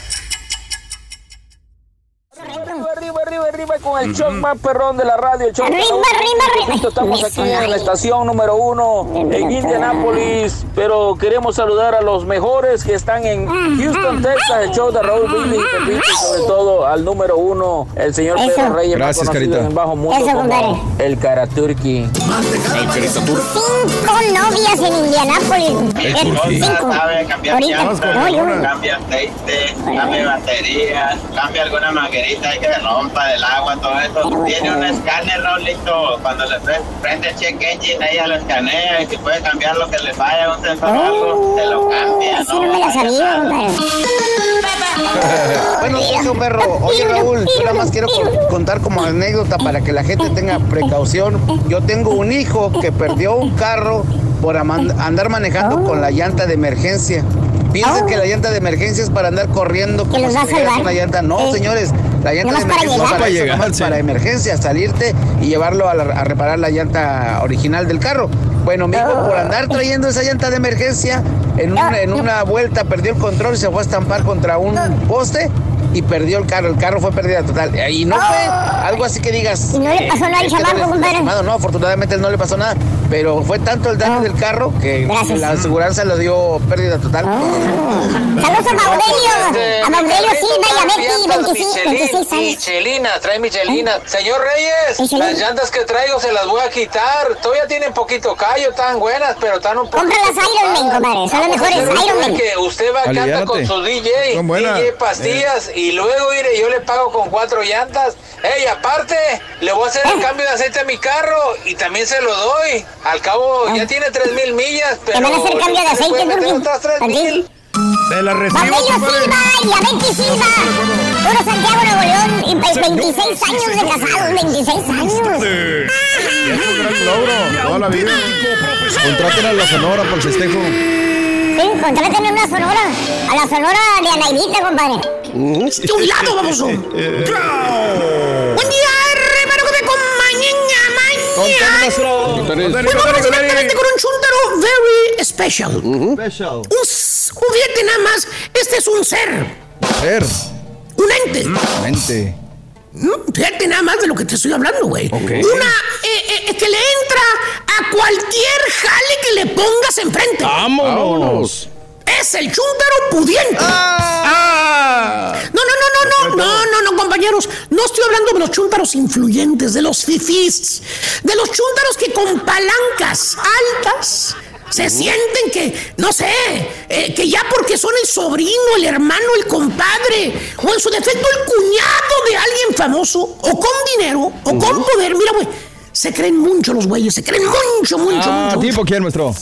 Arriba, con el show más perrón de la radio. El show de Arriba, Raúl arriba, arriba. Brindis. Estamos aquí en la estación número uno en Indianápolis, pero queremos saludar a los mejores que están en Houston, Texas. El show de Raúl Brindis y Pepito, y sobre todo al número uno, el señor Eso. Pedro Reyes, más Gracias, conocido Carita. en el bajo mundo Eso, como compadre. el Karaturki. El Caristatur. Cinco novias en Indianápolis. El Eh. Cinco. Ahorita. cambia aceite, cambia baterías, cambia alguna manguerita ahí que se rompa del agua, todo eso. Tiene un escáner, Raulito, cuando le pre- prende el check engine, ella lo escanea y si puede cambiar lo que le falla, un sensor o algo, se lo cambia. Esa no me la sabía, compadre. Bueno, socio perro. Oye, Raúl, yo nada más quiero con- contar como anécdota para que la gente tenga precaución. Yo tengo un hijo que perdió un carro por andar manejando con la llanta de emergencia. Piensen Oh. que la llanta de emergencia es para andar corriendo como los si va a trajeras salvar. una llanta. No, señores, la llanta de emergencia para, Para eso, llegar, sí. para emergencia, salirte y llevarlo a, la- a reparar la llanta original del carro. Bueno, mi hijo por andar trayendo esa llanta de emergencia, en, un- en una vuelta perdió el control y se fue a estampar contra un poste y perdió el carro. El carro fue pérdida total. Y no fue algo así que digas. ¿Y no le pasó nada al eh, chamaco, compadre? No, afortunadamente no le pasó nada. Pero fue tanto el daño del carro que Gracias. la aseguranza le dio pérdida total. Saludos a Maudelio. A Maudelio Silva y a Betty, 26, 26 años. Michelinas, trae Michelinas. Señor Reyes, Michelin. las llantas que traigo se las voy a quitar. Todavía tienen poquito callo, están buenas, pero están un poco. Compra las Iron Man, compadre. Son las mejores Iron Man. que usted va a cantar con su DJ. DJ pastillas y luego, mire, yo le pago con cuatro llantas. Ey, aparte, le voy a hacer el cambio de aceite a mi carro y también se lo doy. Al cabo, ya tiene tres mil millas, pero... van a hacer cambio de le aceite. Se la recibo. Silva y a Betty Silva. Puro Santiago, Nuevo León. Y pues 26 años de casados, 26 años. Es un gran logro, toda la vida. Contraten a la Sonora por el festejo. Sí, contraten una sonora. A la sonora de Anaidita, compadre. De un lado, baboso. Buen día, hermano, que me acompañen mañana. Pues vamos directamente con un chuntaro very special. Special. Un, un fíjate nada más, este es un ser, Ser. un ente. Mente. Mm, Fíjate nada más de lo que te estoy hablando, güey. Una eh, eh, que le entra a cualquier jale que le pongas enfrente. Vámonos. Es el chúntaro pudiente. ¡Ah! No, no, no, no, no, no, no, no, compañeros. No estoy hablando de los chúntaros influyentes, de los fifís, de los chúntaros que con palancas altas se sienten que, no sé, eh, que ya porque son el sobrino, el hermano, el compadre, o en su defecto el cuñado famoso, o con dinero, o con poder, mira, güey, se creen mucho los güeyes, se creen mucho, mucho, Ah, mucho. ¿tipo quién, maestro?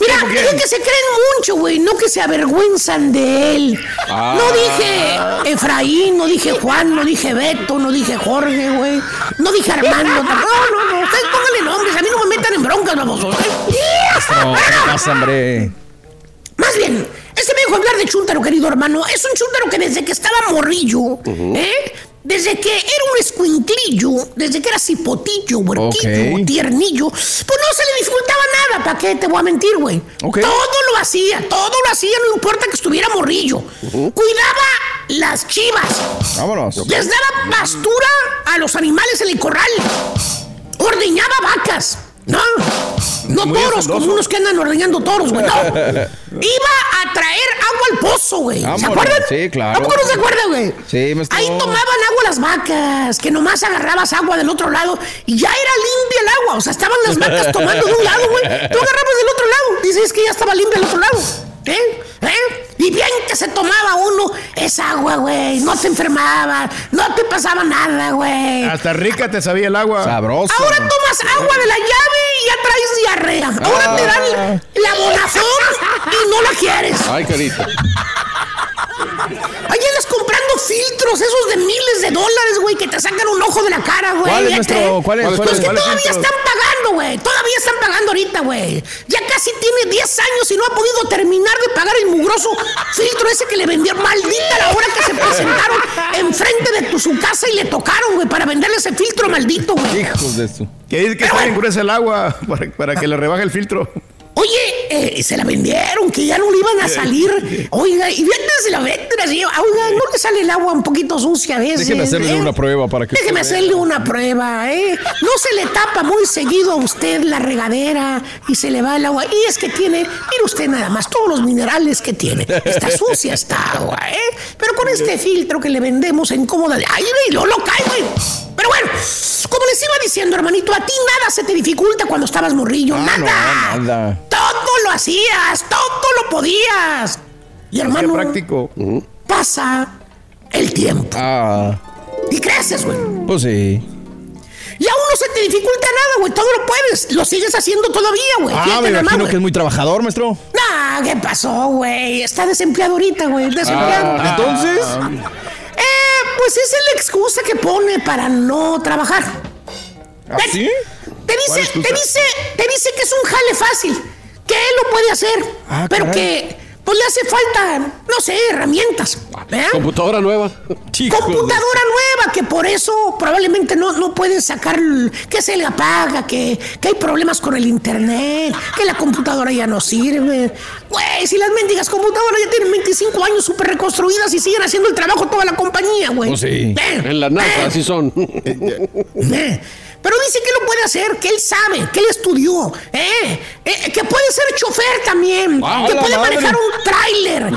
Mira, digo que se creen mucho, güey, no que se avergüenzan de él. Ah. No dije Efraín, no dije Juan, no dije Beto, no dije Jorge, güey. No dije Armando. No, no, no, ustedes pónganle nombres, a mí no me metan en broncas, babosos. No, ¿qué pasa, hombre? Más bien, ese me dijo hablar de Chuntaro, querido hermano. Es un Chuntaro que desde que estaba morrillo, ¿eh? Desde que era un escuinclillo, desde que era cipotillo, huerquillo, tiernillo, pues no se le dificultaba nada, ¿para qué te voy a mentir, güey? Todo lo hacía, todo lo hacía, no importa que estuviera morrillo. Cuidaba las chivas, Vámonos. les daba pastura a los animales en el corral, ordeñaba vacas. No, no Muy toros hacendoso. como unos que andan ordeñando toros, güey. No. Iba a traer agua al pozo, güey. ¿Se Vámonos. acuerdan? Sí, claro. ¿A poco no se acuerdan, güey? Sí, maestro. Ahí tomaban agua las vacas, que nomás agarrabas agua del otro lado y ya era limpia el agua. O sea, estaban las vacas tomando de un lado, güey. Tú agarrabas del otro lado. Dices que ya estaba limpia el otro lado. ¿Eh? ¿Eh? Y bien que se tomaba uno esa agua, güey. No te enfermaba, no te pasaba nada, güey. Hasta rica te sabía el agua. Sabroso. Ahora tomas agua de la llave y ya traes diarrea. Ahora te dan la bonafón y no la quieres. Ay, carita. Ahí andas comprando filtros, esos de miles de dólares, güey, que te sacan un ojo de la cara, güey. ¿Cuál es, maestro? ¿Cuál es? Los ¿Cuál es? que ¿Cuál es todavía filtros? están pagando, güey. Todavía están pagando ahorita, güey. Ya casi tiene 10 años y no ha podido terminar de pagar el mugroso filtro ese que le vendió. Maldita la hora que se presentaron enfrente de tu, su casa y le tocaron, güey, para venderle ese filtro maldito, güey. Hijos de su. Que dice que está bien gruesa el agua para, para que le rebaje el filtro. Oye, eh, se la vendieron, que ya no le iban a salir. Oiga, y bien se la venden así. Oiga, ¿no le sale el agua un poquito sucia a veces? Déjeme hacerle eh? una prueba para que. Déjeme hacerle una prueba, ¿eh? No se le tapa muy seguido a usted la regadera y se le va el agua. Y es que tiene, mire usted nada más, todos los minerales que tiene. Está sucia esta agua, ¿eh? Pero con este filtro que le vendemos en cómoda de aire y lo, lo cae, güey. Pero bueno, como les iba diciendo, hermanito, a ti nada se te dificulta cuando estabas morrillo. Ah, no, nada. nada. Todo lo hacías, todo lo podías. Y Qué hermano, práctico. pasa el tiempo. Ah, Y creces, güey. pues sí. Y aún no se te dificulta nada, güey. Todo lo puedes. Lo sigues haciendo todavía, güey. Ah, Fíjate me más, imagino que es muy trabajador, maestro. Nah, ¿qué pasó, güey? Está desempleado ahorita, güey. Desempleado. Ah, entonces. Eh, pues esa es la excusa que pone para no trabajar. ¿Así? Te dice, te dice, te dice que es un jale fácil, que él lo puede hacer, Ah, pero caray. que pues le hace falta, no sé, herramientas. ¿verdad? Computadora nueva. Computadora nueva, que por eso probablemente no, no pueden sacar, que se le apaga, que, que hay problemas con el internet, que la computadora ya no sirve. Güey, si las mendigas computadoras ya tienen 25 años súper reconstruidas y siguen haciendo el trabajo toda la compañía, güey. Pues sí. Eh, En la NASA, así son. Pero dice que lo puede hacer, que él sabe, que él estudió, eh, eh, que puede ser chofer también, ¡Ah, que puede madre! manejar un tráiler.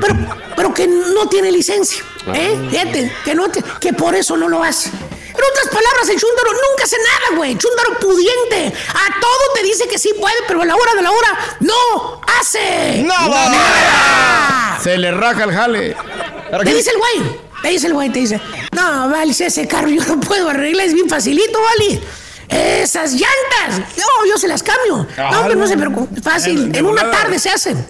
Pero, pero que no tiene licencia. ¿eh? Ah. Fíjate, que, no te- que por eso no lo hace. En otras palabras, el chúndaro nunca hace nada, güey. Chúndaro pudiente. A todo te dice que sí puede, pero a la hora de la hora no hace ¡Nada! Se le raja el jale. ¿Qué dice el güey? Te dice el güey, te dice, no, vale, ese carro yo no puedo arreglar, es bien facilito, vale. Esas llantas, no, yo se las cambio. No, hombre, no se preocupe, fácil, en una tarde se hacen.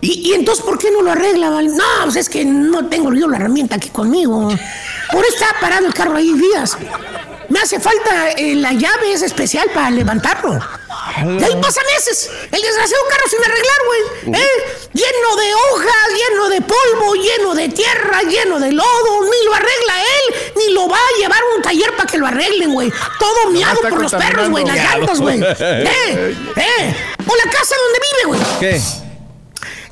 Y, y entonces, ¿por qué no lo arregla, vale? No, pues es que no tengo yo la herramienta aquí conmigo. Por eso está parado el carro ahí días. Me hace falta eh, la llave esa especial para levantarlo. Y ahí pasa meses. El desgraciado carro sin arreglar, güey. ¿eh? Lleno de hojas, lleno de polvo, lleno de tierra, lleno de lodo. Ni lo arregla él, ni lo va a llevar a un taller para que lo arreglen, güey. Todo miado por los perros, güey. Las llantas, güey. ¿Eh? ¿Eh? O la casa donde vive, güey. ¿Qué?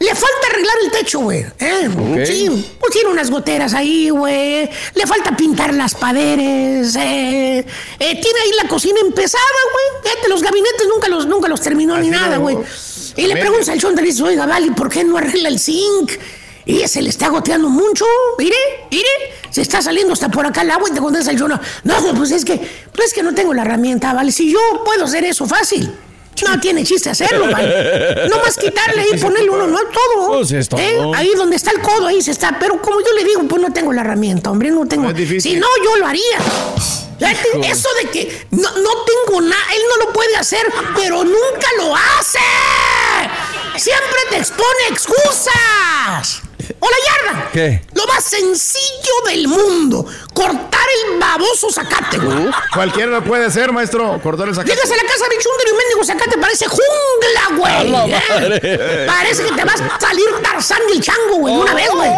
Le falta arreglar el techo, güey. ¿eh? Ok. Sí, pues tiene unas goteras ahí, güey. Le falta pintar las paredes. eh. Eh, tiene ahí la cocina empezada, güey. Fíjate, los gabinetes nunca los, nunca los terminó ni nada, güey. Y le pregunta al chonda, le dice, oiga, Vali, ¿por qué no arregla el zinc? Y se le está goteando mucho. Mire, mire, se está saliendo hasta por acá el agua y te contesta el chona. No, pues es que, pues es que no tengo la herramienta, Vale. Si yo puedo hacer eso fácil. No tiene chiste hacerlo, ¿vale? No más quitarle y ponerle uno, no todo. Pues es todo. ¿Eh? Ahí donde está el codo, ahí se está. Pero como yo le digo, pues no tengo la herramienta, hombre, no tengo. Si no, yo lo haría. Eso de que no, no tengo nada, él no lo puede hacer, pero nunca lo hace. Siempre te expone excusas. ¡Hola, Yarda! ¿Qué? Lo más sencillo del mundo. Cortar el baboso zacate, güey. Cualquiera lo puede hacer, maestro. Cortar el zacate. Llegas a la casa de Chunder y un mendigo zacate parece jungla, güey. A la ¿eh? Parece que te vas a salir Tarzán y el chango, güey, de una vez, güey.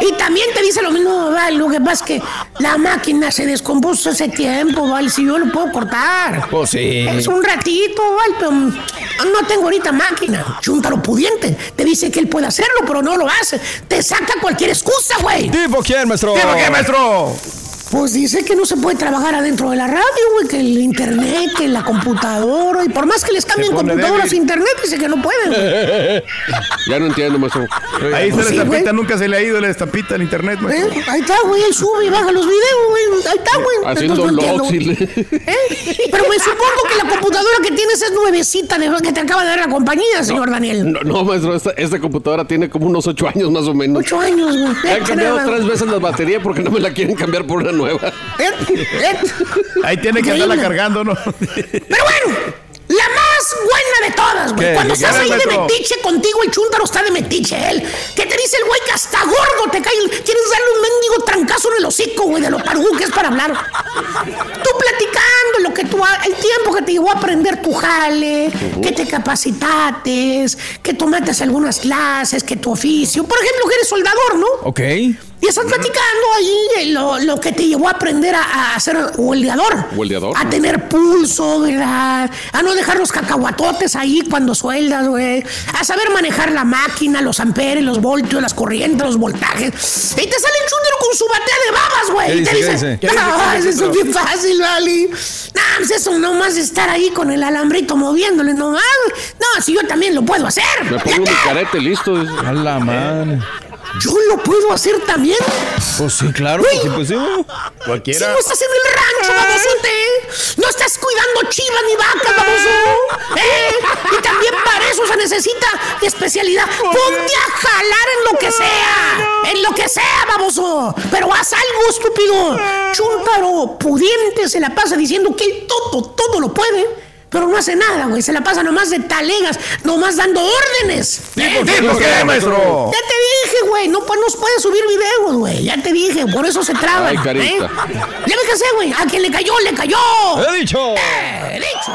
Y también te dice lo mismo, vale, lo que pasa es que la máquina se descompuso hace tiempo, vale, si yo lo puedo cortar. Pues sí. Es un ratito, vale, pero no tengo ahorita máquina. Chúntaro pudiente. Te dice que él puede hacerlo, pero no lo hace. Te saca cualquier excusa, güey. ¿Tipo quién, maestro? ¿Tipo quién, maestro? Pues dice que no se puede trabajar adentro de la radio, güey, que el internet, que la computadora, y por más que les cambien computadoras internet, dice que no pueden. güey. Ya no entiendo, maestro. Ahí está Pues la sí, estampita, güey. nunca se le ha ido la estampita al internet, maestro. ¿Eh? Ahí está, güey, él sube y baja los videos, güey. Ahí está, güey. Haciendo Entonces, no logs y entiendo, ¿Eh? Pero me supongo que la computadora que tienes es nuevecita de, que te acaba de dar la compañía, señor Daniel. No, no, maestro, esta, esta computadora tiene como unos ocho años más o menos. Ocho años, güey. Han cambiado tres veces la batería porque no me la quieren cambiar por una nueva. Ahí tiene que andarla cargando, ¿no? Pero bueno, la más buena de todas, güey. Cuando ¿Qué estás ahí de metiche contigo, el chúntaro está de metiche, él. Que te dice el güey que hasta gordo te cae. Quieres darle un mendigo trancazo en el hocico, güey, de lo parugú que es para hablar. Tú platicando lo que tú el tiempo que te llevó a aprender tu jale, que te capacitates, que tomates algunas clases, que tu oficio. Por ejemplo, que eres soldador, ¿no? Ok. Y estás platicando ahí lo, lo que te llevó a aprender a, a ser hueldeador. ¿Hueldeador? A tener pulso, ¿verdad? A no dejar los cacahuatotes ahí cuando sueldas, güey. A saber manejar la máquina, los amperes, los voltios, las corrientes, los voltajes. Y te sale el chúndero con su batea de babas, güey. ¿Qué Y te dice? ¿Qué dice, dice? ¿Qué dice? "Ah, ¿Qué dice, eso es bien fácil, vale. Nah, pues eso nomás estar ahí con el alambrito moviéndole nomás. No, si yo también lo puedo hacer. Me pongo mi carete listo. A la madre. Yo lo puedo hacer también. Pues sí, claro. Sí, pues sí. güey. Si Cualquiera. no estás en el rancho, babosote. No estás cuidando chivas ni vacas, baboso. ¿Eh? Y también para eso se necesita especialidad. Ponte a jalar en lo que sea. En lo que sea, baboso. Pero haz algo, estúpido. Chúntaro pudiente se la pasa diciendo que él todo, todo lo puede. Pero no hace nada, güey. Se la pasa nomás de talegas, nomás dando órdenes. ¿Eh? ¿Tipo qué, maestro? Ya te dije, güey, no pues, nos puede subir videos, güey. Ya te dije, por eso se traban. Ay, carita. ¿eh? Ya me casé, güey. A quien le cayó, le cayó. He dicho. Eh, he dicho.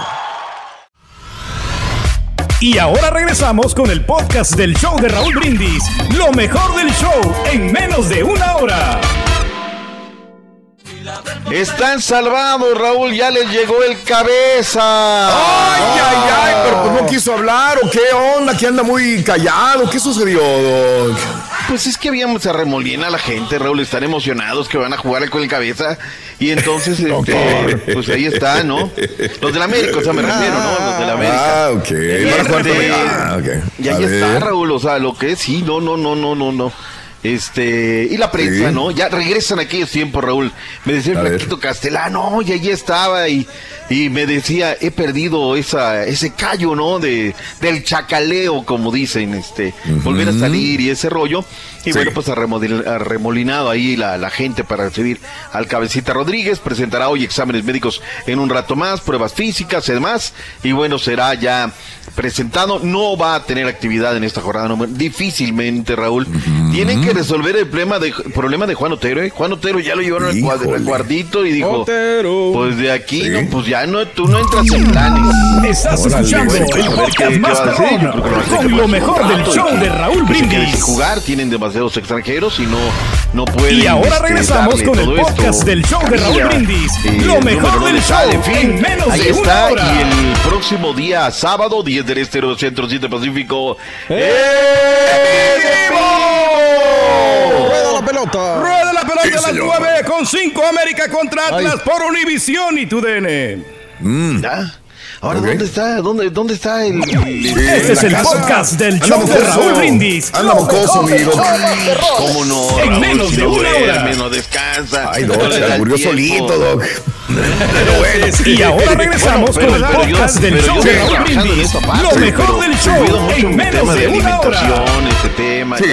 Y ahora regresamos con el podcast del show de Raúl Brindis. Lo mejor del show en menos de una hora. Están salvados, Raúl, ya les llegó el cabeza. Ay, ay, ay, pero pues no quiso hablar o qué onda, que anda muy callado, ¿qué sucedió, Doc? Pues es que habíamos a remolina a la gente, Raúl, están emocionados que van a jugar con el cabeza. Y entonces, este, pues ahí está, ¿no? Los del América, o sea, me refiero, ¿no? Los del América. Ah, ok. Con- Este, Ah. Y ahí está. Raúl, o sea, lo que es, sí, no, no, no, no, no, no. Este, y la prensa, Sí. ¿no? Ya regresan aquellos tiempos, Raúl. Me decía el flaquito Castellano, y allí estaba, y y me decía, he perdido esa, ese callo, ¿no? De, del chacaleo, como dicen, este, volver a salir y ese rollo. Y bueno, pues ha remodel- ha remolinado ahí la, la gente para recibir al cabecita Rodríguez. Presentará hoy exámenes médicos en un rato más, pruebas físicas y demás. Y bueno, será ya presentado. No va a tener actividad en esta jornada. no, difícilmente, Raúl. Tienen que resolver el problema de, problema de Juan Otero. ¿eh? Juan Otero ya lo llevaron al cuartito y dijo, Otero. pues de aquí, no, pues ya no, tú no entras en planes. Estás Órale, escuchando bueno, el a ver qué- podcast qué más va a decir. perrón, Yo creo que lo va a hacer con lo mejor del show de Raúl quede Brindis. jugar, tienen demasiados extranjeros y no, no pueden. Y ahora este, regresamos con el podcast esto. del show de Raúl. Brindis. Sí, Lo mejor del show en fin. menos Ahí de una está, hora. Y el próximo día, sábado, 10 del Este, 200 7 Pacífico. ¡Rueda la pelota! Rueda la pelota Sí, a las señor. 9 con 5 América contra Atlas por Univisión y tu DN. ¿Ya? Ahora, ¿dónde está? ¿Dónde, dónde está el, el- Este es el podcast del show de Raúl Brindis. Anda mocoso, amigo. ¿Cómo no? En Raúl, menos si de no una hora. no descansa. Ay, Doc, se da el murió solito, Doc. Y ahora regresamos Bueno, con el pero- pero yo- podcast del pero show de Raúl Brindis. Lo mejor pero del show en menos tema de una hora. este tema, Sí.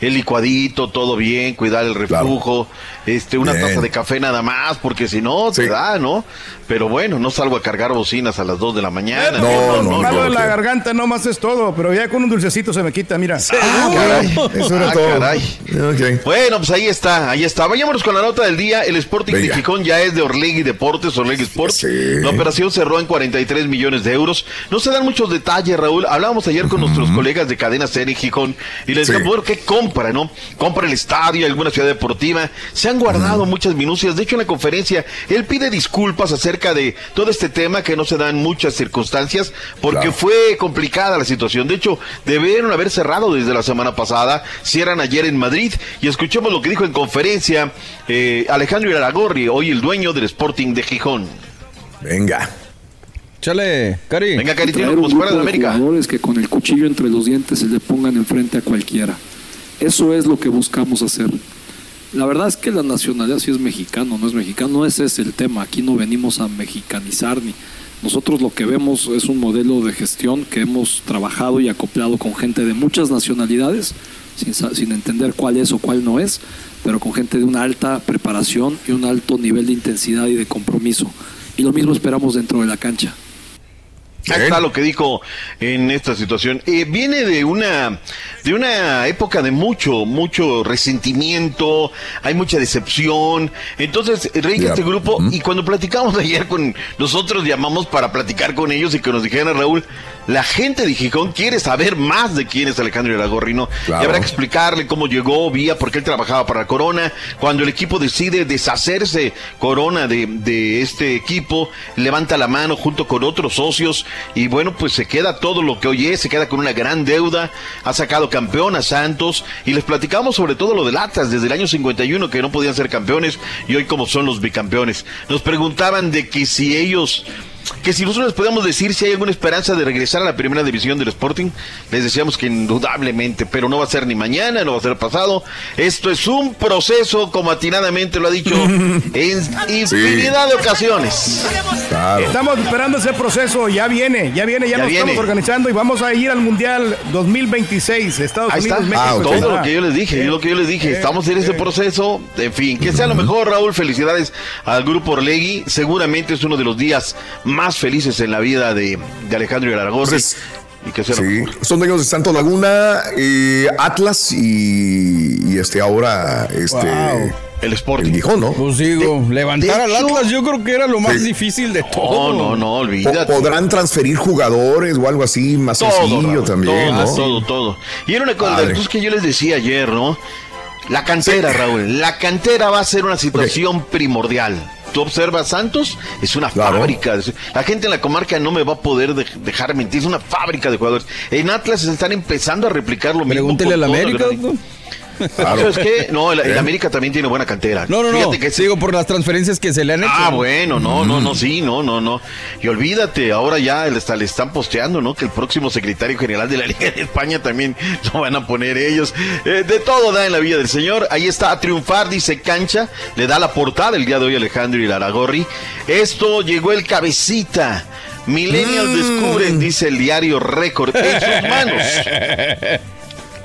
el licuadito, todo bien, cuidar el reflujo, este, una Bien. taza de café nada más, porque si no, te da, ¿no? Pero bueno, no salgo a cargar bocinas a las 2 de la mañana. No, no, Malo de no. la garganta nomás es todo, pero ya con un dulcecito se me quita, mira. Ah, caray. Eso era Ah, todo. caray. Bueno, pues ahí está, ahí está. Vayámonos con la nota del día. El Sporting de. Gijón ya es de Orlegui Deportes, Orlegui Sports. La operación cerró en 43 millones de euros. No se dan muchos detalles, Raúl. Hablábamos ayer con nuestros colegas de Cadena Ser en Gijón y les Sí. decíamos, bueno, ¿qué compra, no? Compra el estadio, alguna ciudad deportiva. Se han guardado muchas minucias. De hecho, en la conferencia, él pide disculpas acerca de todo este tema, que no se dan muchas circunstancias, porque Claro. fue complicada la situación. De hecho, debieron haber cerrado desde la semana pasada. Cierran ayer en Madrid. Y escuchemos lo que dijo en conferencia eh, Alejandro Iraragorri, hoy el dueño del Sporting de Gijón. Venga. Chale, Cari. Venga, Cari, traer un grupo de América. jugadores que con el cuchillo entre los dientes se le pongan enfrente a cualquiera. Eso es lo que buscamos hacer. La verdad es que la nacionalidad sí es mexicano, no es mexicano, no ese es el tema. Aquí no venimos a mexicanizar ni. Nosotros lo que vemos es un modelo de gestión que hemos trabajado y acoplado con gente de muchas nacionalidades, sin, sin entender cuál es o cuál no es, pero con gente de una alta preparación y un alto nivel de intensidad y de compromiso. Y lo mismo esperamos dentro de la cancha. Ahí está lo que dijo en esta situación. Eh, viene de una de una época de mucho, mucho resentimiento, hay mucha decepción. Entonces, rige Ya. este grupo y cuando platicamos ayer con nosotros llamamos para platicar con ellos y que nos dijeran, Raúl, la gente de Gijón quiere saber más de quién es Alejandro Iragorrino. Claro. Y habrá que explicarle cómo llegó, vía, porque él trabajaba para Corona. Cuando el equipo decide deshacerse Corona de, de este equipo, levanta la mano junto con otros socios y bueno, pues se queda todo lo que hoy es, se queda con una gran deuda, ha sacado campeón a Santos y les platicamos sobre todo lo del Atlas desde el año 51 que no podían ser campeones y hoy como son los bicampeones. Nos preguntaban de que si ellos que si nosotros les podemos decir si hay alguna esperanza de regresar a la primera división del Sporting, les decíamos que indudablemente, pero no va a ser ni mañana, no va a ser pasado. Esto es un proceso, como atinadamente lo ha dicho, en infinidad de ocasiones. Estamos esperando ese proceso, ya viene, ya viene, ya, Ya nos viene. estamos organizando y vamos a ir al Mundial 2026, Estados Ahí Unidos, está, México. todo Canadá. lo que yo les dije, es lo que yo les dije, Eh, estamos en ese proceso, en fin, que sea lo mejor, Raúl, felicidades al grupo Orlegui, seguramente es uno de los días más felices en la vida de, de Alejandro Aragorri. Y que sea lo Sí, son dueños de Santo Laguna, eh, Atlas y, y este ahora este el Sporting. El Gijón, ¿no? Pues digo, levantar al hecho- Atlas yo creo que era lo más Sí. difícil de todo. no, no, olvídate. Po- Podrán transferir jugadores o algo así más Todo, sencillo Raúl, también, todo, ¿no? todo, todo. Y era una cosa de las que yo les decía ayer, ¿no? La cantera, Raúl, la cantera va a ser una situación primordial. Tú observas Santos, es una fábrica. La gente en la comarca no me va a poder de- dejar mentir, es una fábrica de jugadores. En Atlas están empezando a replicar lo mismo. Pregúntele al América, doctor. ¿Sabes qué? No, el, el América también tiene buena cantera. No, no, no. Fíjate que Sigo por las transferencias que se le han hecho. Ah, bueno, no, no, no, sí, no, no, no. Y olvídate, ahora ya le, está- le están posteando, ¿no? Que el próximo secretario general de la Liga de España también lo van a poner ellos. Eh, de todo da en la vida del señor. Ahí está a triunfar, dice Cancha. Le da la portada el día de hoy Alejandro y Laragorri. Esto llegó el cabecita. Millennial descubren, dice el diario Récord, en sus manos.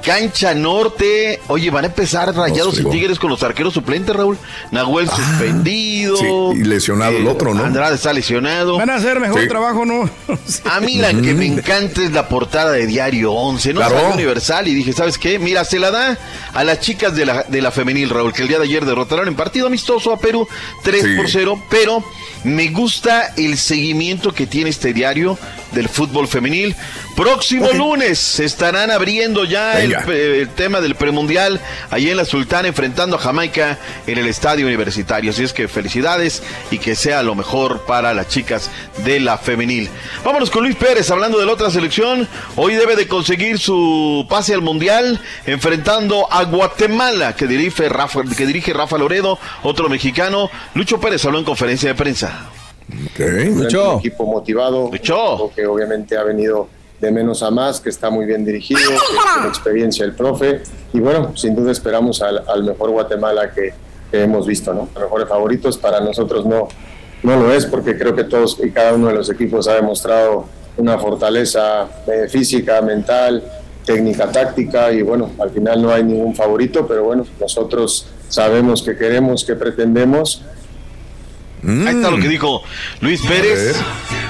Cancha Norte. Oye, van a empezar rayados y tigres con los arqueros suplentes, Raúl. Nahuel suspendido. sí, y lesionado el otro, ¿no? Andrade está lesionado. Van a hacer mejor Sí. trabajo, ¿no? A mí la que me encanta es la portada de Diario 11, ¿no? Claro. Universal y dije, ¿sabes qué? Mira, se la da a las chicas de la, de la femenil, Raúl, que el día de ayer derrotaron en partido amistoso a Perú 3 Sí. por 0, pero me gusta el seguimiento que tiene este diario del fútbol femenil. Próximo Ok. lunes se estarán abriendo ya el, el tema del premundial ahí en la Sultana enfrentando a Jamaica en el estadio universitario. Así es que felicidades y que sea lo mejor para las chicas de la femenil. Vámonos con Luis Pérez hablando de la otra selección. Hoy debe de conseguir su pase al mundial enfrentando a Guatemala que dirige Rafa, que dirige Rafa Loredo, otro mexicano. Lucho Pérez habló en conferencia de prensa. Lucho. Un equipo motivado, un equipo que obviamente ha venido de menos a más, que está muy bien dirigido, que tiene experiencia el profe. Y bueno, sin duda esperamos al, al mejor Guatemala que, que hemos visto, ¿no? Los mejores favoritos para nosotros no, no lo es, porque creo que todos y cada uno de los equipos ha demostrado una fortaleza eh, física, mental, técnica, táctica, y bueno, al final no hay ningún favorito, pero bueno, nosotros sabemos que queremos, que pretendemos. Ahí está lo que dijo Luis Pérez.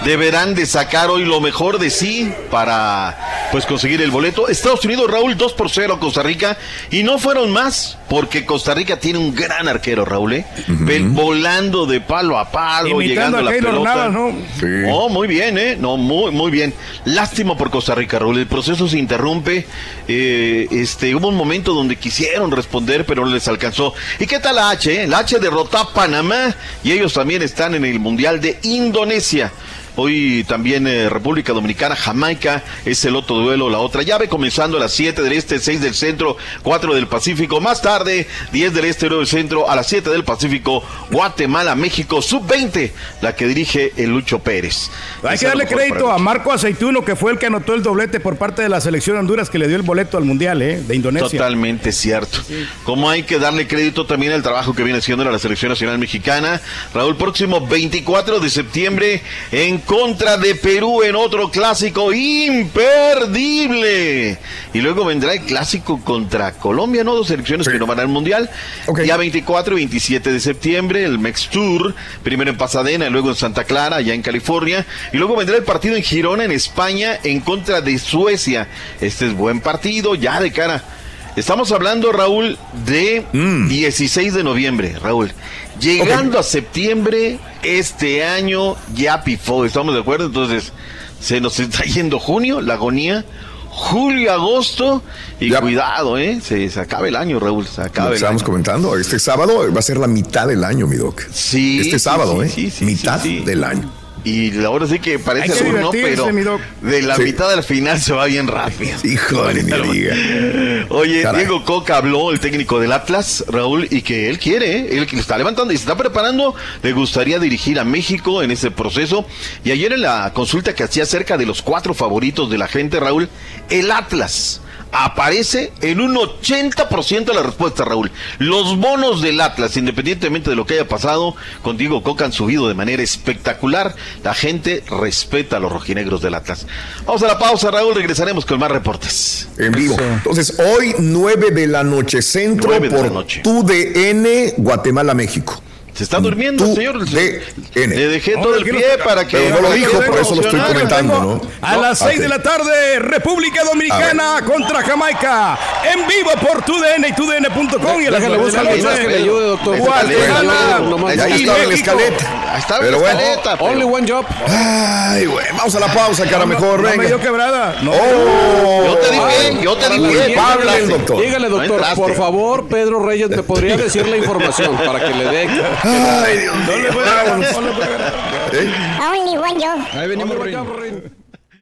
Deberán de sacar hoy lo mejor de sí para pues conseguir el boleto. Estados Unidos, Raúl, 2 por 0 a Costa Rica. Y no fueron más, porque Costa Rica tiene un gran arquero, Raúl. ¿eh? Volando de palo a palo, llegando Imitando a a la pelota. ¿no? Oh, muy bien, ¿eh? No, muy, muy bien. Lástima por Costa Rica, Raúl. El proceso se interrumpe. Eh, este, hubo un momento donde quisieron responder, pero no les alcanzó. ¿Y qué tal la H? eh? La H derrotó a Panamá y ellos también están en el Mundial de Indonesia. Hoy también eh, República Dominicana, Jamaica es el otro duelo, la otra llave, comenzando a las 7 del este, 6 del centro, 4 del Pacífico. Más tarde, 10 del este, 9 del centro, a las 7 del Pacífico, Guatemala, México, sub-20, la que dirige el Lucho Pérez. Hay que darle crédito a Marco Aceituno, que fue el que anotó el doblete por parte de la selección de Honduras, que le dio el boleto al Mundial, ¿eh? De Indonesia. Totalmente cierto. Como hay que darle crédito también al trabajo que viene haciendo la Selección Nacional Mexicana. Raúl, próximo 24 de septiembre en contra de Perú en otro clásico imperdible. Y luego vendrá el clásico contra Colombia, ¿no? Dos selecciones que no van al Mundial. Ya 24 y 27 de septiembre, el Mex Tour, primero en Pasadena, y luego en Santa Clara, allá en California. Y luego vendrá el partido en Girona, en España, en contra de Suecia. Este es buen partido, ya de cara. Estamos hablando, Raúl, de 16 de noviembre, Raúl. Llegando a septiembre, este año ya pifó, ¿estamos de acuerdo? Entonces, se nos está yendo junio, la agonía. Julio, agosto, y cuidado, ¿eh? Se, se acaba el año, Raúl, se Lo acaba el estábamos comentando, este sábado va a ser la mitad del año, mi doc. Sí. Este sábado, sí, ¿eh? sí, sí, mitad del año. Y ahora sí que parece que sur, ¿no? divertirse, Pero mi de la Sí. mitad al final se va bien rápido. Híjole, ni diga. Oye, Caray. Diego Coca habló, el técnico del Atlas, Raúl, y que él quiere, ¿eh? él que lo está levantando y se está preparando, le gustaría dirigir a México en ese proceso. Y ayer en la consulta que hacía acerca de los cuatro favoritos de la gente, Raúl, el Atlas aparece en un 80% de la respuesta, Raúl. Los bonos del Atlas, independientemente de lo que haya pasado, con Diego Coca han subido de manera espectacular. La gente respeta a los rojinegros del Atlas. Vamos a la pausa, Raúl, regresaremos con más reportes. En vivo. Entonces, hoy 9 de la noche centro 9 de la por noche. tu DN Guatemala, México. Se está durmiendo, señor. DN. Le dejé todo el pie para que. Pero no lo dijo, venga por eso lo estoy comentando, ¿no? A las 6 Ok. de la tarde, República Dominicana contra Jamaica. En vivo por TUDN y TUDN.com. Y a la el mensaje que le ayude, doctor. Guatemala. Nomás- Ya Ahí estaba en la escaleta. Ahí está la escaleta, Only one job. Ay, güey. Vamos a la pausa, cara mejor. No me venga. dio quebrada. No. Yo te dije, yo te dije. el doctor. Dígale, doctor, por favor, Pedro Reyes, ¿me podría decir la información para que le dé? Ay, Dios mío. Vámonos. ¿Eh? Only one yo. Ahí venimos, Rin.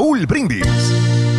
Raúl Brindis.